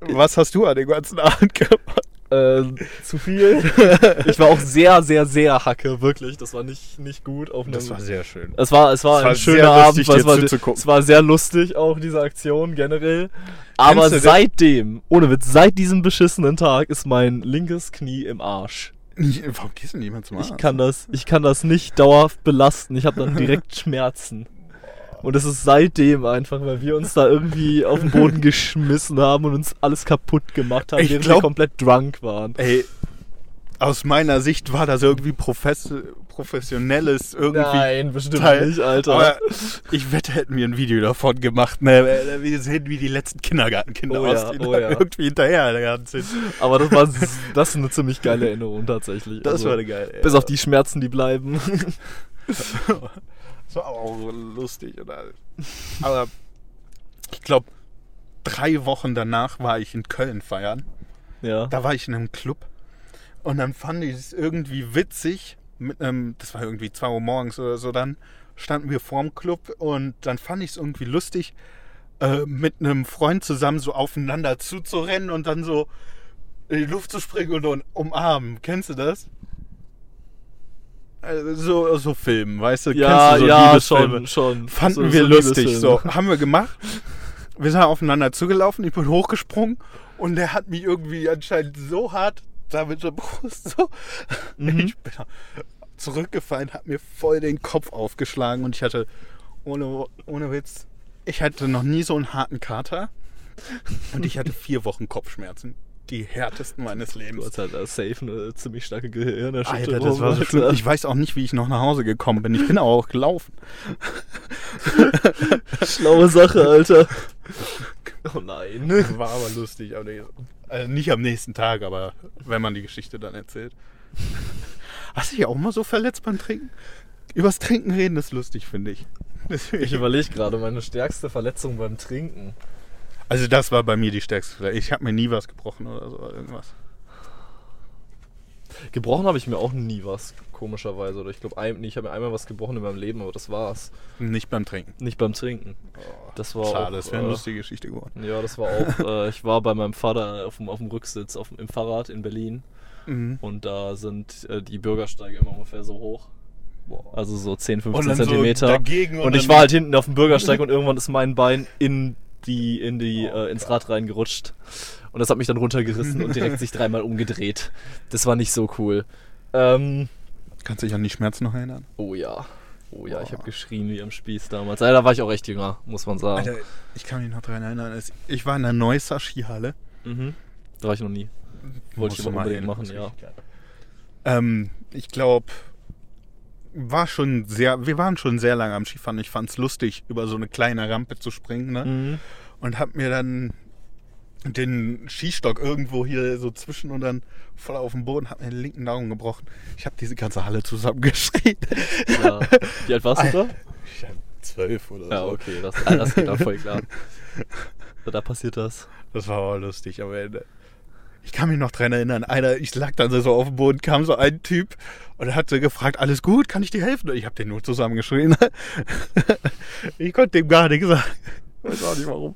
Was hast du an den ganzen Abend gemacht? Äh, zu viel. ich war auch sehr, sehr, sehr hacke, wirklich. Das war nicht, nicht gut. Auf Das einem- war sehr schön. Es war, es war Es war ein schöner Abend, lustig, es war, es war sehr lustig, auch diese Aktion generell. Aber seitdem, ohne Witz, seit diesem beschissenen Tag ist mein linkes Knie im Arsch. Warum gehst du niemand zum Arzt? Ich kann das, ich kann das nicht dauerhaft belasten. Ich habe dann direkt Schmerzen. Und es ist seitdem einfach, weil wir uns da irgendwie auf den Boden geschmissen haben und uns alles kaputt gemacht haben, Ich während glaub- wir komplett drunk waren. Ey, aus meiner Sicht war das irgendwie profes professionelles irgendwie. Nein, bestimmt Teil. nicht, Alter. Aber ich wette, hätten wir ein Video davon gemacht. Ne? Wir sehen, wie die letzten Kindergartenkinder Oh ja, aussehen, oh da ja. irgendwie hinterher sind. Aber das war das ist eine ziemlich geile Erinnerung tatsächlich. Das Also, war eine geile. Bis auf die Schmerzen, die bleiben. War auch so lustig. Oder? Aber ich glaube, drei Wochen danach war ich in Köln feiern. ja. Da war ich in einem Club und dann fand ich es irgendwie witzig. Mit einem, das war irgendwie 2 Uhr morgens oder so, dann standen wir vorm Club und dann fand ich es irgendwie lustig, äh, mit einem Freund zusammen so aufeinander zuzurennen und dann so in die Luft zu springen und umarmen. Kennst du das? So, so Filmen, weißt du? Ja, Kennst du so ja, schon, schon. Fanden So- wir so lustig. So, haben wir gemacht. Wir sind aufeinander zugelaufen, ich bin hochgesprungen und der hat mich irgendwie anscheinend so hart da mit der Brust so. Mhm. Ich bin zurückgefallen, hat mir voll den Kopf aufgeschlagen und ich hatte, ohne, ohne Witz, ich hatte noch nie so einen harten Kater und ich hatte vier Wochen Kopfschmerzen. Die härtesten meines Du Lebens. hast halt äh, safe eine ziemlich starke Gehirnerschütterung. Alter, das war so schlimm. Ich weiß auch nicht, wie ich noch nach Hause gekommen bin. Ich bin aber auch gelaufen. Schlaue Sache, Alter. Oh nein. War aber lustig. Also nicht am nächsten Tag, aber wenn man die Geschichte dann erzählt. Hast du dich auch mal so verletzt beim Trinken? Übers Trinken reden ist lustig, finde ich. Deswegen- Ich überlege gerade, meine stärkste Verletzung beim Trinken. Also das war bei mir die stärkste. Ich habe mir nie was gebrochen oder so. Irgendwas. Gebrochen habe ich mir auch nie was, komischerweise. Oder ich glaube, ein, nee, ich habe mir einmal was gebrochen in meinem Leben, aber das war's. Nicht beim Trinken. Nicht beim Trinken. Das war Schade, auch, das wäre eine äh, lustige Geschichte geworden. Ja, das war auch. äh, ich war bei meinem Vater auf dem, auf dem Rücksitz auf, im Fahrrad in Berlin. Mhm. Und da sind äh, die Bürgersteige immer ungefähr so hoch. Also so 10, 15 Und dann so Zentimeter. dagegen und und ich war halt hinten auf dem Bürgersteig und irgendwann ist mein Bein in die, in die, äh, ins Rad reingerutscht. Und das hat mich dann runtergerissen und direkt sich dreimal umgedreht. Das war nicht so cool. Ähm, Kannst du dich an die Schmerzen noch erinnern? oh ja. Oh ja, ich habe geschrien wie am Spieß damals. Alter, da war ich auch echt jünger, muss man sagen. Alter, ich kann mich noch daran erinnern. es- Ich war in der Neusser Skihalle. Mhm. Da war ich noch nie. Wollte ich aber mal unbedingt machen, ja. Ähm, ich glaube, war schon sehr, wir waren schon sehr lange am Skifahren. Ich fand es lustig, über so eine kleine Rampe zu springen. Ne? Mhm. Und hab mir dann den Skistock irgendwo hier so zwischen und dann voll auf dem Boden, hab mir den linken Daumen gebrochen. Ich habe diese ganze Halle zusammengeschrien. Ja. Wie alt warst du da? Ich hab zwölf oder Ja, so. okay, das, das geht dann voll klar. Da passiert das. Das war auch lustig am Ende. Ich kann mich noch dran erinnern, einer, ich lag dann so auf dem Boden, kam so ein Typ und er hat so gefragt, alles gut, kann ich dir helfen? Und ich habe den nur zusammengeschrien. ich konnte dem gar nichts sagen. Weiß auch nicht warum.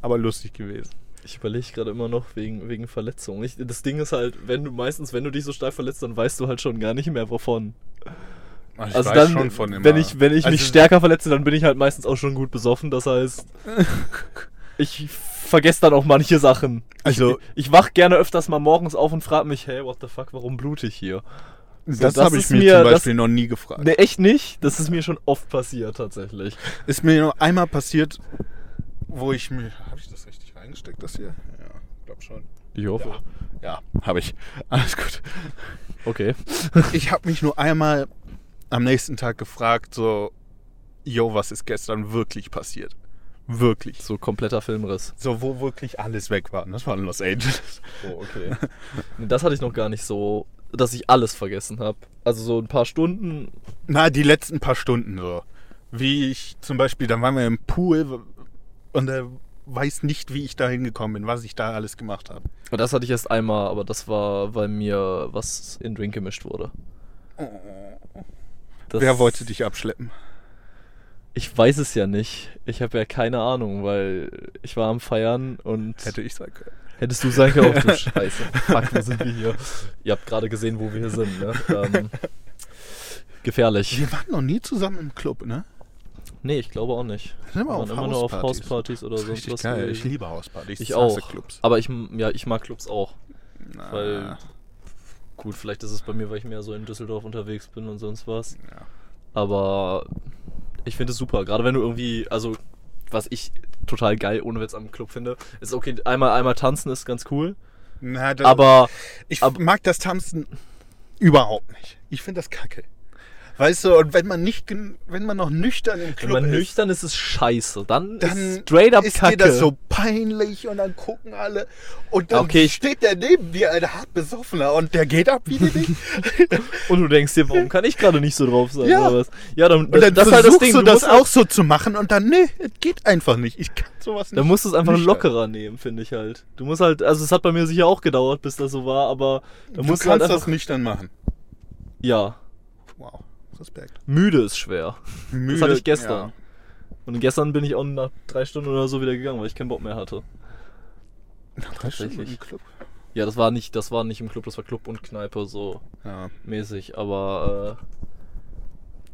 Aber lustig gewesen. Ich überlege gerade immer noch wegen, wegen Verletzungen. Ich, das Ding ist halt, wenn du meistens, wenn du dich so stark verletzt, dann weißt du halt schon gar nicht mehr wovon. Ich also dann, schon von immer. wenn ich, wenn ich mich Also, stärker verletze, dann bin ich halt meistens auch schon gut besoffen. Das heißt, ich vergesse dann auch manche Sachen. Also- ich, ich wach gerne öfters mal morgens auf und frage mich, hey, what the fuck, warum blute ich hier? Das, das habe ich mir, mir- zum das- Beispiel noch nie gefragt. Ne, echt nicht. Das ist mir schon oft passiert, tatsächlich. Ist mir nur einmal passiert, wo ich mir. Habe ich das richtig reingesteckt, das hier? Ja, glaub schon. Ich hoffe. Ja, ja habe ich. Alles gut. Okay. Ich habe mich nur einmal am nächsten Tag gefragt, so, yo, was ist gestern wirklich passiert? Wirklich. So kompletter Filmriss. So, wo wirklich alles weg war. Das war in Los Angeles. Oh, okay. Das hatte ich noch gar nicht so, dass ich alles vergessen habe. Also so ein paar Stunden. Na, die letzten paar Stunden so. Wie ich zum Beispiel, dann waren wir im Pool und er weiß nicht, wie ich da hingekommen bin, was ich da alles gemacht habe. Und das hatte ich erst einmal, aber das war, weil mir was in Drink gemischt wurde. Das- Wer wollte dich abschleppen? Ich weiß es ja nicht. Ich habe ja keine Ahnung, weil ich war am Feiern und Hätte ich sein können. hättest du sein können, oh du Scheiße. Fuck, wo sind wir hier? Ihr habt gerade gesehen, wo wir hier sind, ne? Ähm, gefährlich. Wir waren noch nie zusammen im Club, ne? Nee, ich glaube auch nicht. Wir sind Wir waren auf immer nur auf Hauspartys. Oder sonst richtig was. geil. Ich liebe Hauspartys. Ich Ich auch. Clubs. Aber ich, ja, ich mag Clubs auch. Na, Weil, gut, vielleicht ist es bei mir, weil ich mehr so in Düsseldorf unterwegs bin und sonst was. ja. Aber ich finde es super. Gerade wenn du irgendwie, also was ich total geil ohne Witz am Club finde, ist okay, einmal, einmal tanzen ist ganz cool. Na, das, Aber ich ab- mag das Tanzen überhaupt nicht. Ich finde das kacke. Weißt du, und wenn man nicht, wenn man noch nüchtern im wenn Club man ist, nüchtern ist, ist es scheiße. Dann, dann ist straight up ist Kacke. dir das so peinlich und dann gucken alle und dann Okay, steht der neben dir, ein hart besoffener und der geht ab wie die nicht. und du denkst dir, warum kann ich gerade nicht so drauf sein? Ja. Oder was? Ja, dann, Und dann das ist versuchst halt das Ding. du das musst halt- auch so zu machen und dann, nee, es geht einfach nicht. Ich kann sowas nicht. Da musst du es einfach nüchtern. lockerer nehmen, finde ich halt. Du musst halt, also es hat bei mir sicher auch gedauert, bis das so war, aber Du musst kannst du halt das einfach, nüchtern machen. ja, Wow, Respekt. müde ist schwer. Müde, hatte ich gestern. Und gestern bin ich auch nach drei Stunden oder so wieder gegangen, weil ich keinen Bock mehr hatte. Ja. Drei Stunden im Club. Ja, das war nicht, das war nicht im Club, das war Club und Kneipe so Ja. mäßig, aber äh,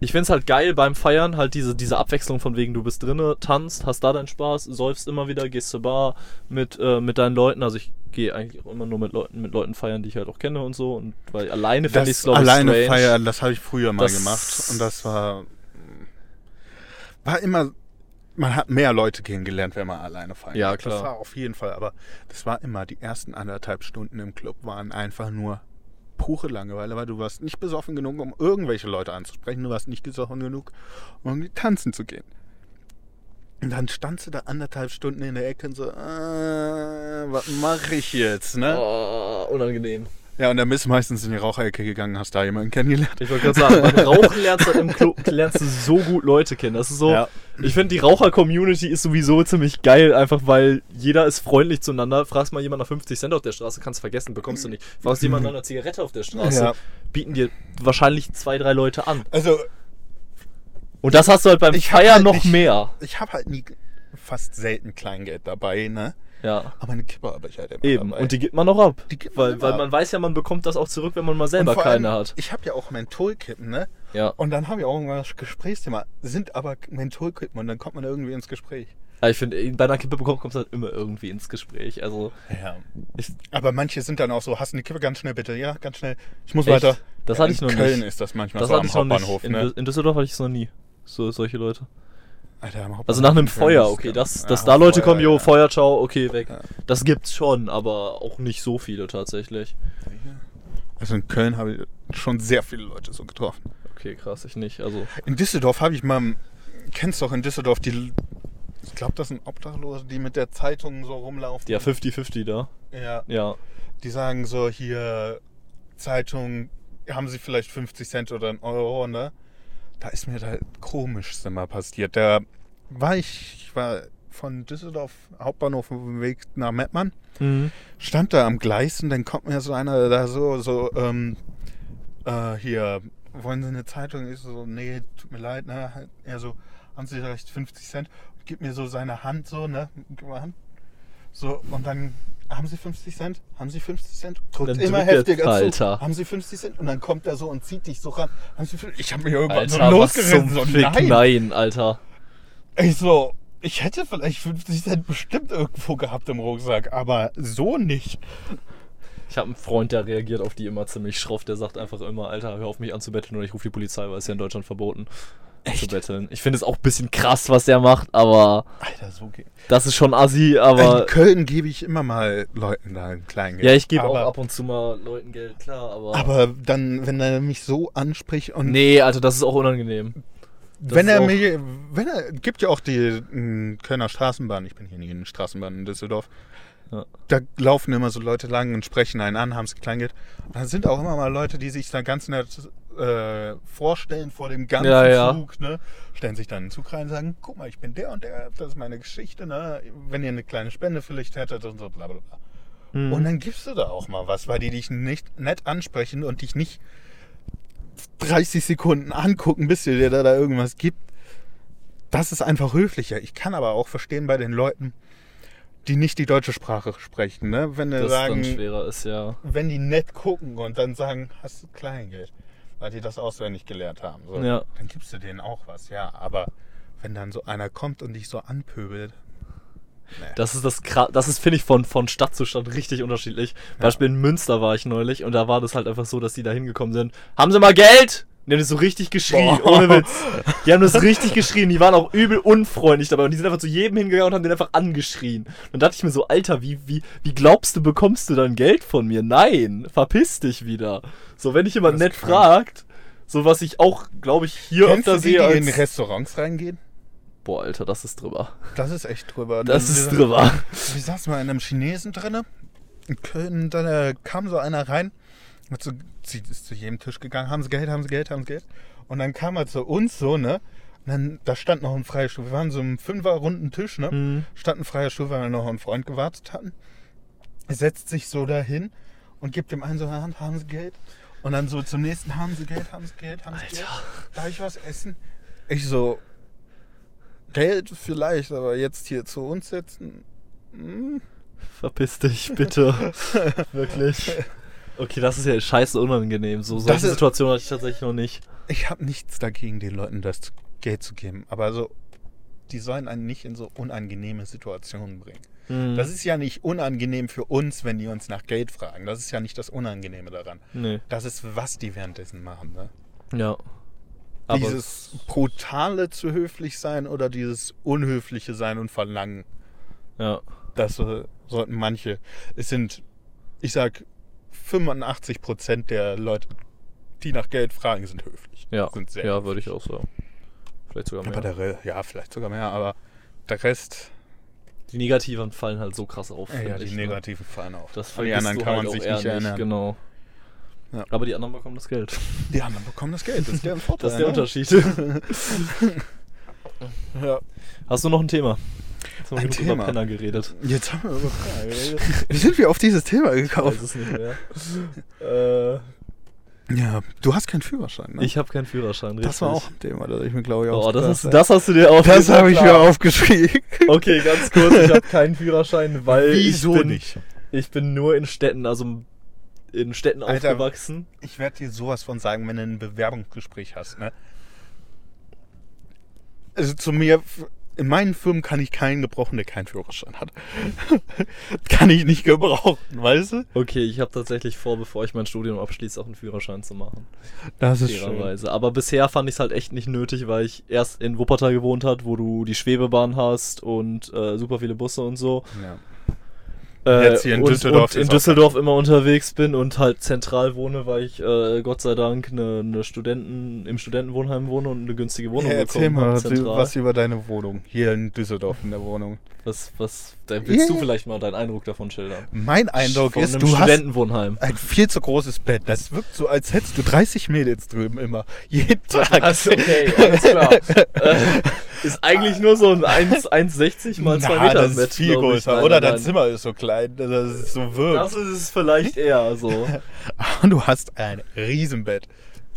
ich find's halt geil beim Feiern, halt diese, diese Abwechslung von wegen, du bist drinne, tanzt, hast da deinen Spaß, säufst immer wieder, gehst zur Bar mit, äh, mit deinen Leuten. Also ich gehe eigentlich auch immer nur mit Leuten, mit Leuten feiern, die ich halt auch kenne und so. Und weil alleine finde ich Das glaube ich alleine strange. feiern, das habe ich früher mal Das- gemacht und das war war immer man hat mehr Leute kennengelernt, wenn man alleine feiert. Ja, Das klar. war auf jeden Fall, aber das war immer die ersten anderthalb Stunden im Club waren einfach nur pure Langeweile, weil du warst nicht besoffen genug, um irgendwelche Leute anzusprechen, du warst nicht besoffen genug, um irgendwie tanzen zu gehen. Und dann standst du da anderthalb Stunden in der Ecke und so, äh, was mache ich jetzt, ne? Oh, unangenehm. Ja, und dann bist du meistens in die Raucherecke gegangen, hast da jemanden kennengelernt. Ich wollte gerade sagen, beim Rauchen lernst du im Club lernst du so gut Leute kennen. Das ist so. Ja. Ich finde, die Raucher-Community ist sowieso ziemlich geil, einfach weil jeder ist freundlich zueinander. Fragst mal jemand nach 50 Cent auf der Straße, kannst vergessen, bekommst du nicht. Fragst jemand nach einer Zigarette auf der Straße, Ja. bieten dir wahrscheinlich zwei, drei Leute an. Also, Und das hast du halt beim Feiern halt noch nicht- mehr. ich habe halt nie, fast selten Kleingeld dabei, ne? Ja. Aber eine Kippe habe ich halt immer Eben. dabei. Und die gibt man noch ab. Die gibt man weil, weil ab. man weiß ja, man bekommt das auch zurück, wenn man mal selber keine allem, hat. Ich habe ja auch Mentholkippen, ne? Ja. Und dann habe ich auch irgendwann das Gesprächsthema. Sind aber Mentholkippen und dann kommt man irgendwie ins Gespräch. Aber ich finde, bei einer Kippe bekommt kommst du halt immer irgendwie ins Gespräch. Also, Ja. ich, Aber manche sind dann auch so, hast du eine Kippe ganz schnell bitte? Ja, ganz schnell. Ich muss Echt? weiter. Das Ja, hatte ich in noch Köln nicht. ist das manchmal das so hatte am ich noch nicht. Hauptbahnhof, In, ne? Dü- in Düsseldorf hatte ich es noch nie. So, solche Leute. Alter, Also nach einem Feuer, okay, dass, ja, dass da Leute Feuer, kommen, jo, ja. Feuer, ciao, okay, weg. Ja. Das gibt's schon, aber auch nicht so viele tatsächlich. Also in Köln habe ich schon sehr viele Leute so getroffen. Okay, krass, ich nicht. Also, In Düsseldorf habe ich mal, kennst doch in Düsseldorf die Ich glaube, das sind Obdachlose, die mit der Zeitung so rumlaufen. Ja, 50-50 da. Ja. Ja. Die sagen so, hier, Zeitung, haben sie vielleicht 50 Cent oder einen Euro, ne? Da ist mir das Komischste mal passiert. Da war ich, ich war von Düsseldorf Hauptbahnhof auf dem Weg nach Mettmann, Mhm. stand da am Gleis und dann kommt mir so einer da so, so, ähm, äh, hier, wollen Sie eine Zeitung? Ich so, nee, tut mir leid, ne? Er so, haben Sie vielleicht 50 Cent? Und gibt mir so seine Hand so, ne? Gib mal Hand. So, und dann haben Sie 50 Cent? Haben Sie 50 Cent? Drückt Dann immer er- heftiger zu. Alter. Haben Sie 50 Cent? Und dann kommt er so und zieht dich so ran. Haben Sie 50? Ich habe mich irgendwann so Alter, was losgerissen. So, Fick? nein. Nein, Alter. Ich so, ich hätte vielleicht 50 Cent bestimmt irgendwo gehabt im Rucksack, aber so nicht. Ich habe einen Freund, der reagiert auf die immer ziemlich schroff. Der sagt einfach immer, Alter, hör auf mich anzubetteln oder ich rufe die Polizei, weil es ja in Deutschland verboten zu betteln. Ich finde es auch ein bisschen krass, was der macht, aber Alter, so geht. das ist schon assi, aber... In Köln gebe ich immer mal Leuten da ein Kleingeld. Ja, ich gebe auch aber, ab und zu mal Leuten Geld, klar, aber... Aber dann, wenn er mich so anspricht und nee, Alter, das ist auch unangenehm. das wenn er auch- mir, wenn er, gibt ja auch die mh, Kölner Straßenbahn, ich bin hier nie in der Straßenbahn in Düsseldorf, Ja. da laufen immer so Leute lang und sprechen einen an, haben es Kleingeld. Und da sind auch immer mal Leute, die sich da ganz nett äh, vorstellen vor dem ganzen Ja, ja. Zug, ne? stellen sich dann in den Zug rein und sagen, guck mal, ich bin der und der, das ist meine Geschichte, ne? wenn ihr eine kleine Spende vielleicht hättet und so bla bla bla. Hm. Und dann gibst du da auch mal was, weil die dich nicht nett ansprechen und dich nicht 30 Sekunden angucken, bis dir da, da irgendwas gibt. Das ist einfach höflicher. Ich kann aber auch verstehen bei den Leuten, die nicht die deutsche Sprache sprechen, ne? Wenn die das sagen, schwerer ist, ja. wenn die nett gucken und dann sagen, hast du Kleingeld, weil die das auswendig gelernt haben, so, Ja. dann gibst du denen auch was, ja. Aber wenn dann so einer kommt und dich so anpöbelt, Das ist das das ist, finde ich, von, von Stadt zu Stadt richtig unterschiedlich. Beispiel in Münster war ich neulich und da war das halt einfach so, dass die da hingekommen sind. Haben Sie mal Geld? Die haben das so richtig geschrien, Boah. ohne Witz. Die haben das richtig geschrien, die waren auch übel unfreundlich dabei und die sind einfach zu jedem hingegangen und haben den einfach angeschrien. Und da dachte ich mir so, Alter, wie, wie, wie glaubst du, bekommst du dann Geld von mir? Nein, verpiss dich wieder. So, wenn dich jemand Das nett krank. fragt, so was ich auch, glaube ich, hier kennst öfter du die, sehe die in. Restaurants reingehen? Boah, Alter, das ist drüber. Das ist echt drüber. Das Dann- ist drüber. Wir saßen mal in einem Chinesen drinne. In Köln, dann äh, kam so einer rein, so, sie ist zu jedem Tisch gegangen, haben sie Geld, haben sie Geld, haben sie Geld. Und dann kam er zu uns so, ne? Und dann, da stand noch ein freier Stuhl. Wir waren so im fünfer-runden Tisch, ne? Mhm. Stand ein freier Stuhl, weil wir noch einen Freund gewartet hatten. Er setzt sich so dahin und gibt dem einen so eine Hand, haben sie Geld? Und dann so zum nächsten, haben sie Geld, haben sie Geld, haben sie Geld? Darf ich was essen? Ich so, Geld vielleicht, aber jetzt hier zu uns setzen, hm, Verpiss dich, bitte. Wirklich. Okay, das ist ja scheiße unangenehm. So solche ist- Situationen hatte ich tatsächlich noch nicht. Ich habe nichts dagegen, den Leuten das Geld zu geben, aber so, die sollen einen nicht in so unangenehme Situationen bringen. Mhm. Das ist ja nicht unangenehm für uns, wenn die uns nach Geld fragen. Das ist ja nicht das Unangenehme daran. Nee. Das ist, was die währenddessen machen. Ne? Ja. Aber dieses brutale zu höflich sein oder dieses unhöfliche sein und verlangen. ja. Das äh, sollten manche. Es sind, ich sag, 85 Prozent der Leute, die nach Geld fragen, sind höflich. Ja, Sind ja würde ich auch sagen. Vielleicht sogar mehr. Der, ja, vielleicht sogar mehr, aber der Rest, die Negativen fallen halt so krass auf. ja, die ich, ne? negativen fallen auf. Das die anderen kann halt man sich nicht erinnern. Genau. Ja. Aber die anderen bekommen das Geld. Die anderen bekommen das Geld, das ist deren Vorteil. Das ist der ne? Unterschied. Ja. Hast du noch ein Thema? Jetzt haben wir genug Thema? über Penner geredet. Jetzt haben wir über Fragen geredet. Wie sind wir auf dieses Thema Ich weiß gekommen? es nicht mehr. äh, Ja, du hast keinen Führerschein, ne? ich habe keinen Führerschein, richtig. das war auch ein Thema, das ich mir glaube ich auch Oh, das, hast, das hast du dir auf das habe ich mir aufgeschrieben. Okay, ganz kurz, ich habe keinen Führerschein, weil Wieso ich bin, nicht? ich bin nur in Städten, also in Städten Alter. aufgewachsen. Ich werde dir sowas von sagen, wenn du ein Bewerbungsgespräch hast, ne? Also zu mir, in meinen Firmen kann ich keinen gebrauchen, der keinen Führerschein hat. kann ich nicht gebrauchen, weißt du? Okay, ich habe tatsächlich vor, bevor ich mein Studium abschließe, auch einen Führerschein zu machen. Das Fairerweise. Aber bisher fand ich es halt echt nicht nötig, weil ich erst in Wuppertal gewohnt hat, wo du die Schwebebahn hast und äh, super viele Busse und so. Ja. Äh, Jetzt hier in und, Düsseldorf und in Düsseldorf immer unterwegs bin und halt zentral wohne, weil ich äh, Gott sei Dank eine, eine Studenten im Studentenwohnheim wohne und eine günstige Wohnung Ja, erzähl bekommen mal habe, zentral. was über deine Wohnung hier in Düsseldorf in der Wohnung. was, was, da willst Ja. du vielleicht mal deinen Eindruck davon schildern? Mein Eindruck Von ist, einem du hast Studentenwohnheim. ein viel zu großes Bett. Das wirkt so, als hättest du 30 Mädels drüben immer. Jeden Tag. Also, okay, alles klar. ist eigentlich nur so ein 1 1,60 mal 2 Na, Meter das Bett, ist viel größer. Nein, Oder nein, dein nein. Zimmer ist so klein, dass es so wirkt. Das ist es vielleicht eher so. Und du hast ein Riesenbett.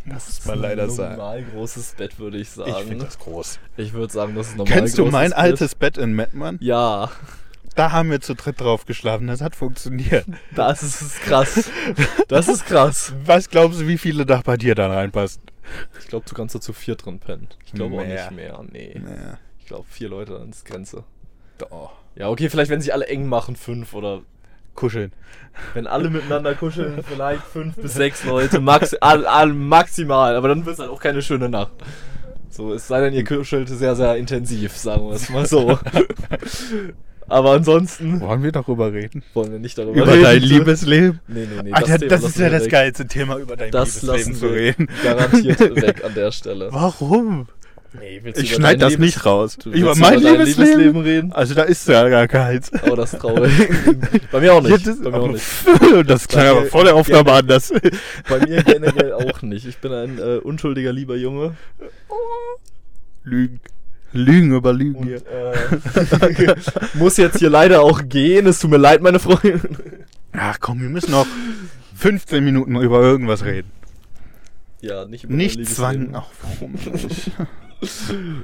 Das muss man leider ein sagen. Normal großes Bett, würde ich sagen. Ich finde das groß. Ich würde sagen, das ist normal. Kennst du mein Bett. altes Bett in Mettmann? Ja, Da haben wir zu dritt drauf geschlafen. Das hat funktioniert. das ist krass. Das ist krass. Was glaubst du, wie viele da bei dir da reinpassen? Ich glaube, du kannst da zu vier drin pennen. Ich glaube auch Mehr. nicht mehr. Nee. Naja, Ich glaube, vier Leute, dann ist Grenze. doch. Ja, okay, vielleicht, wenn sich alle eng machen, fünf oder Kuscheln. wenn alle miteinander kuscheln, vielleicht fünf bis sechs Leute, max, all, all, maximal. Aber dann wird es halt auch keine schöne Nacht. So, es sei denn, ihr kuschelt sehr, sehr intensiv, sagen wir es mal so. Aber ansonsten Wollen wir darüber reden? wollen wir nicht darüber Über reden. dein Liebesleben? Nee, nee, nee. Alter, Thema das, ist ja das weg. geilste Thema, über dein Das Liebesleben lassen zu wir reden. garantiert weg an der Stelle. Warum? Nee, willst du Ich über schneide das Lebens- nicht raus. Du Über mein dein Liebesleben? reden? Also da ist ja gar keins. Oh, das ist traurig. Bei mir auch nicht. Ja, das, Bei mir auch nicht. das klang Bei aber mir- vor der Aufnahme anders. Bei mir generell auch nicht. Ich bin ein äh, unschuldiger, lieber Junge. Lügen. Lügen über Lügen Und hier. äh, muss jetzt hier leider auch gehen. Es tut mir leid, meine Freunde. Ach komm, wir müssen noch 15 Minuten über irgendwas reden. Ja, nicht über Nicht Zwang. Ach, warum nicht?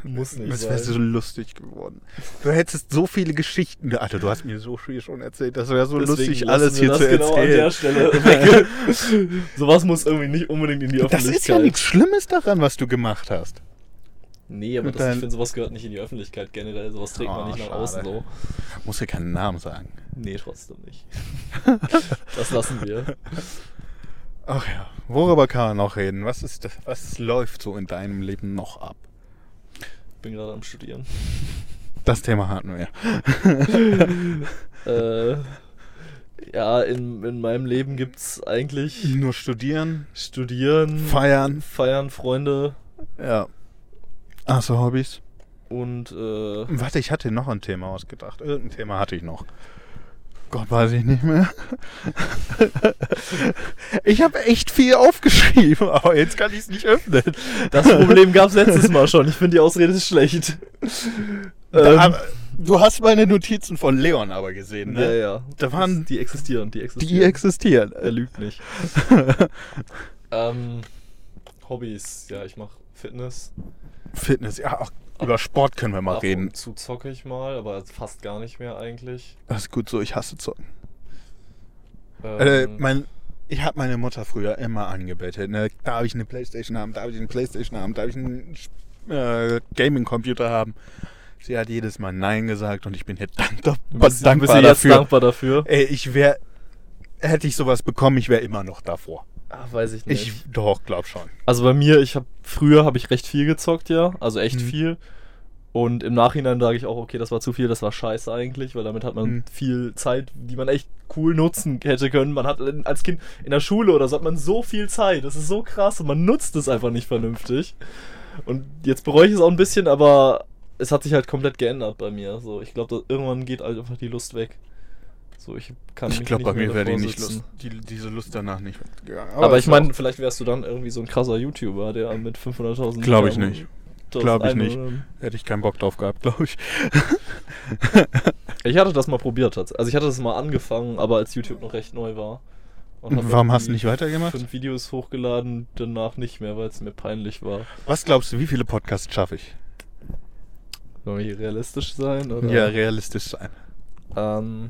Muss nicht Das wäre so lustig geworden. Du hättest so viele Geschichten. Alter, du hast mir so viel schon erzählt. Das wäre so Deswegen lustig, alles hier das zu genau an der erzählen. Sowas muss irgendwie nicht unbedingt in die Das Öffentlichkeit. ist ja nichts Schlimmes daran, was du gemacht hast. Nee, aber das, ich finde, sowas gehört nicht in die Öffentlichkeit generell. Sowas trägt Oh, man nicht nach schade. außen so. Muss ja keinen Namen sagen. Nee, trotzdem nicht. das lassen wir. Ach ja, worüber kann man noch reden? Was ist was läuft so in deinem Leben noch ab? Bin gerade am Studieren. Das Thema hatten wir. Äh, ja, in, in meinem Leben gibt's eigentlich Nur studieren, Studieren, feiern. Feiern, Freunde Ja. Achso, Hobbys. und äh, Warte, ich hatte noch ein Thema ausgedacht. Irgendein Thema hatte ich noch. Gott, weiß ich nicht mehr. ich habe echt viel aufgeschrieben, aber jetzt kann ich es nicht öffnen. das Problem gab's letztes Mal schon. Ich finde, die Ausrede ist schlecht. Da, Ähm, du hast meine Notizen von Leon aber gesehen, ja, ne? ja. Da waren- die existieren, die existieren. Die existieren. Er lügt nicht. ähm, Hobbys, ja, ich mache Fitness. Fitness, ja, auch über Sport können wir mal Ab reden. Zu zocke ich mal, aber fast gar nicht mehr eigentlich. Das ist gut so, ich hasse Zocken. Ähm, Äh, mein, ich habe meine Mutter früher immer angebettelt. Ne? Darf ich eine Playstation haben? Darf ich eine Playstation haben? Darf ich einen äh, Gaming-Computer haben? Sie hat jedes Mal Nein gesagt und ich bin ihr dankbar, bist, du dankbar dafür. dankbar dafür? Ey, ich wäre, hätte ich sowas bekommen, ich wäre immer noch davor. Ach, weiß ich nicht. Ich doch, glaub schon. Also bei mir, ich habe früher habe ich recht viel gezockt, ja, also echt Mhm. viel. Und im Nachhinein sage ich auch, okay, das war zu viel, das war scheiße eigentlich, weil damit hat man Mhm. viel Zeit, die man echt cool nutzen hätte können. Man hat als Kind in der Schule oder so hat man so viel Zeit, das ist so krass und man nutzt es einfach nicht vernünftig. Und jetzt bereue ich es auch ein bisschen, aber es hat sich halt komplett geändert bei mir. So, ich glaube, irgendwann geht halt einfach die Lust weg. So, ich kann Ich glaube, bei mir wäre die nicht. Lust, die, diese Lust danach nicht gegangen. Aber, ich ist meine, vielleicht wärst du dann irgendwie so ein krasser YouTuber, der mit 500.000 Glaub ich nicht. das Glaub ich nicht. hätte ich keinen Bock drauf gehabt, glaube ich. Ich hatte das mal probiert. Also ich hatte das mal angefangen, aber als YouTube noch recht neu war. Und Warum hast du nicht weitergemacht? Fünf Videos hochgeladen, danach nicht mehr, weil es mir peinlich war. Was glaubst du, wie viele Podcasts schaffe ich? Sollen wir hier realistisch sein? Oder? Ja, realistisch sein. Ähm,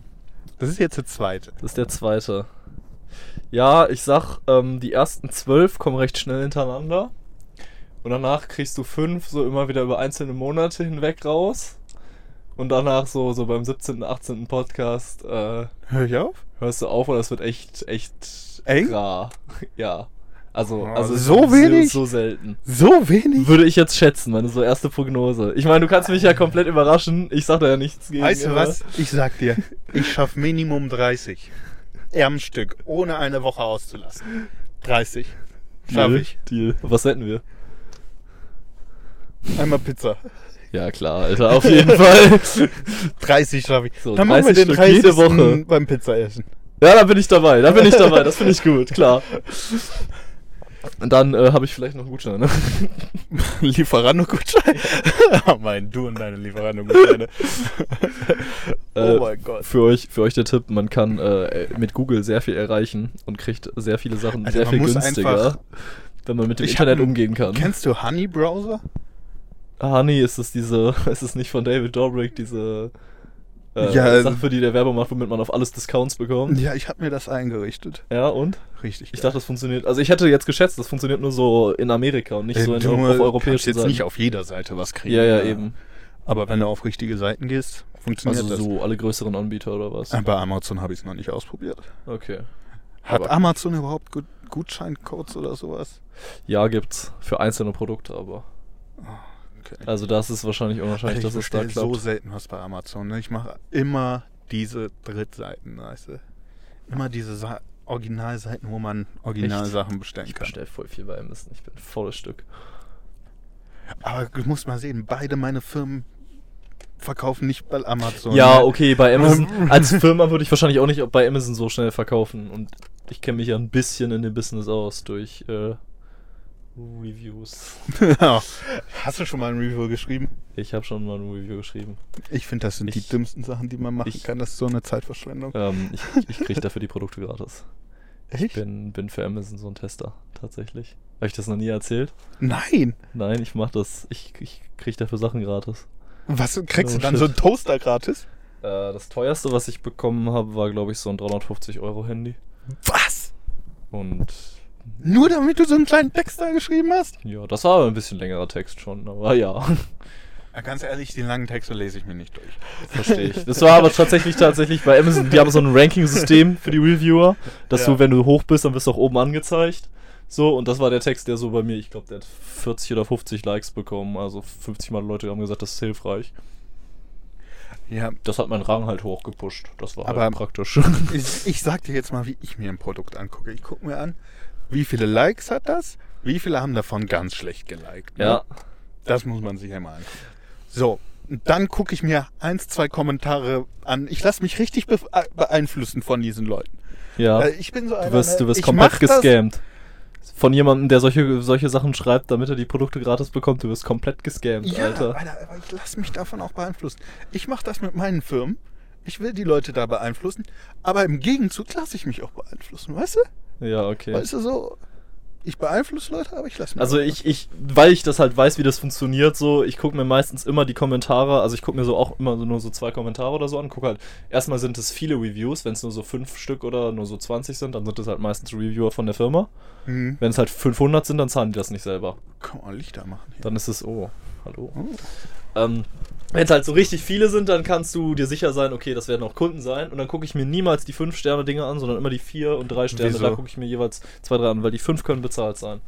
Das ist jetzt der zweite. das ist der zweite. Ja, ich sag, ähm, die ersten zwölf kommen recht schnell hintereinander. Und danach kriegst du fünf so immer wieder über einzelne Monate hinweg raus. Und danach so, so beim 17., 18. Podcast äh, Hör ich auf? hörst du auf und es wird echt, echt Eng? rar. Ja. Also, also so wenig? So, selten. So wenig? Würde ich jetzt schätzen, meine so erste Prognose. Ich meine, du kannst mich ja komplett überraschen. Ich sag da ja nichts gegen. Weißt du was? Ich sag dir, ich schaff Minimum 30. Am Stück, ohne eine Woche auszulassen. 30. Schaff Deal, ich. Deal. Was wetten wir? Einmal Pizza. Ja, klar, Alter, auf jeden Fall. 30 schaffe ich. So, Dann machen wir 30 den Stück jede 30. Woche. beim Pizzaessen. Ja, da bin ich dabei, da bin ich dabei, das finde ich gut, klar. Dann äh, habe ich vielleicht noch einen Gutschein, ne? Lieferando-Gutschein? Ja, mein, du und deine Lieferando-Gutscheine. Äh, oh mein Gott. Für euch, für euch der Tipp, man kann äh, mit Google sehr viel erreichen und kriegt sehr viele Sachen Also sehr viel günstiger, wenn man mit dem Internet hab- umgehen kann. Kennst du Honey Browser? Honey, ist es diese, ist es nicht von David Dobrik, diese äh, Ja, Sache, für die der Werbung macht, womit man auf alles Discounts bekommt? Ja, ich habe mir das eingerichtet. Ja, und? Richtig. Ich dachte, das funktioniert. Also ich hätte jetzt geschätzt, das funktioniert nur so in Amerika und nicht so in du auf kannst europäischen jetzt Seiten. nicht auf jeder Seite was kriegen. ja, ja, eben. Aber wenn du auf richtige Seiten gehst, funktioniert Also das. so alle größeren Anbieter oder was? Äh, Bei Amazon habe ich es noch nicht ausprobiert. Okay. Hat Aber- Amazon überhaupt Gut Gutscheincodes oder sowas? Ja, gibt's für einzelne Produkte, aber. Okay. Also das ist wahrscheinlich unwahrscheinlich, ich dass es da klappt. so selten was bei Amazon. Ne? Ich mache immer diese Drittseiten, weißt du? Immer diese Sa Originalseiten, wo man Originalsachen bestellen ich kann. bestell voll viel bei Amazon. Ich bin volles Stück. Aber du musst mal sehen, beide meine Firmen verkaufen nicht bei Amazon. Ja, ne? okay, bei Amazon. als Firma würde ich wahrscheinlich auch nicht bei Amazon so schnell verkaufen. Und ich kenne mich ja ein bisschen in dem Business aus durch äh, Reviews. Hast du schon mal ein Review geschrieben? Ich habe schon mal ein Review geschrieben. Ich finde, das sind die Ich- dümmsten Sachen, die man machen ich- kann. Das ist so eine Zeitverschwendung. Ähm, ich ich kriege dafür die Produkte gratis. Ich Echt? bin, bin für Amazon so ein Tester, tatsächlich. Habe ich das noch nie erzählt? Nein. Nein, ich mache das. Ich, ich kriege dafür Sachen gratis. Was kriegst Oh, du dann shit. so einen Toaster gratis? Äh, das teuerste, was ich bekommen habe, war, glaube ich, so ein 350 Euro Handy. Was? Und Nur damit du so einen kleinen Text da geschrieben hast? ja, das war aber ein bisschen längerer Text schon, aber ja, Ja, ganz ehrlich, die langen Texte lese ich mir nicht durch. verstehe ich. Das war aber tatsächlich tatsächlich bei Amazon, die haben so ein Ranking-System für die Reviewer, dass Ja. du, wenn du hoch bist, dann wirst du auch oben angezeigt. So, und das war der Text, der so bei mir, ich glaube, der hat 40 oder 50 Likes bekommen. Also 50 Mal Leute haben gesagt, das ist hilfreich. Ja, Das hat meinen Rang halt hochgepusht. Das war Aber- halt praktisch. ich, ich sag dir jetzt mal, wie ich mir ein Produkt angucke. Ich gucke mir an, wie viele Likes hat das? Wie viele haben davon ganz schlecht geliked? ne? ja, Das muss man sich ja mal angucken. So, dann gucke ich mir eins, zwei Kommentare an. Ich lasse mich richtig äh, beeinflussen von diesen Leuten. ja. Äh, Ich bin so einer, Du wirst, ne, du wirst komplett gescammt. Von jemandem, der solche, solche Sachen schreibt, damit er die Produkte gratis bekommt. Du wirst komplett gescammt, Ja, Alter. Alter, aber ich lasse mich davon auch beeinflussen. Ich mache das mit meinen Firmen. Ich will die Leute da beeinflussen, aber im Gegenzug lasse ich mich auch beeinflussen, weißt du? Ja, okay. Weißt du so, ich beeinflusse Leute, aber ich lasse mich Also ich, ich, weil ich das halt weiß, wie das funktioniert, so, ich gucke mir meistens immer die Kommentare, also ich gucke mir so auch immer so nur so zwei Kommentare oder so an, gucke halt, erstmal sind es viele Reviews, wenn es nur so fünf Stück oder nur so 20 sind, dann sind es halt meistens Reviewer von der Firma. Mhm. Wenn es halt 500 sind, dann zahlen die das nicht selber. Kann man Lichter machen. Hier. Dann ist es, oh, hallo. Oh. Ähm, wenn es halt so richtig viele sind, dann kannst du dir sicher sein, okay, das werden auch Kunden sein. Und dann gucke ich mir niemals die 5-Sterne-Dinge an, sondern immer die 4 und 3 Sterne. Wieso? Da gucke ich mir jeweils 2, 3 an, weil die 5 können bezahlt sein.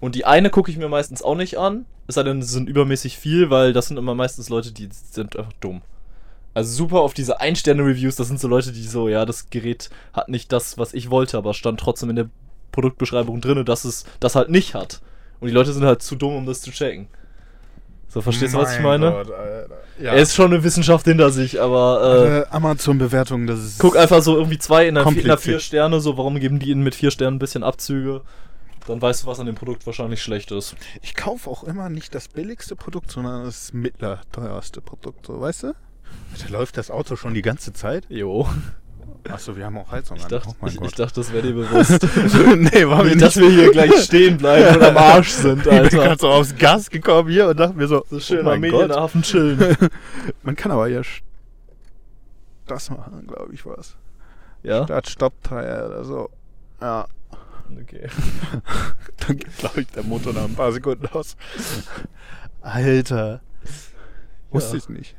Und die eine gucke ich mir meistens auch nicht an. Es sei denn, es sind übermäßig viel, weil das sind immer meistens Leute, die sind einfach dumm. Also super auf diese Ein-Sterne-Reviews, das sind so Leute, die so, ja, das Gerät hat nicht das, was ich wollte, aber stand trotzdem in der Produktbeschreibung drin, dass es das halt nicht hat. Und die Leute sind halt zu dumm, um das zu checken. So, verstehst du, was ich Mein meine? Gott, Alter. Ja. Er ist schon eine Wissenschaft hinter sich, aber äh, äh, Amazon-Bewertung, das ist. guck einfach so irgendwie zwei in der, in der Kompliziert. vier Sterne, so warum geben die ihnen mit vier Sternen ein bisschen Abzüge? Dann weißt du, was an dem Produkt wahrscheinlich schlecht ist. Ich kaufe auch immer nicht das billigste Produkt, sondern das mittler teuerste Produkt, so, weißt du? Da läuft das Auto schon die ganze Zeit. Jo. Achso, wir haben auch Heizung Ich an. dachte, oh ich, ich dachte das wäre dir bewusst. nee, war mir Nicht, dass wir hier gleich stehen bleiben und am Arsch sind, Ich bin Alter. gerade so aufs Gas gekommen hier und dachte mir so, So schön oh am. Medienhafen chillen. Man kann aber ja das machen, glaube ich, was. Ja? Statt Stoppteil oder so. Ja. Okay. Dann geht, glaube ich, der Motor nach ein paar Sekunden aus. Alter. Wusste Ja. ich nicht.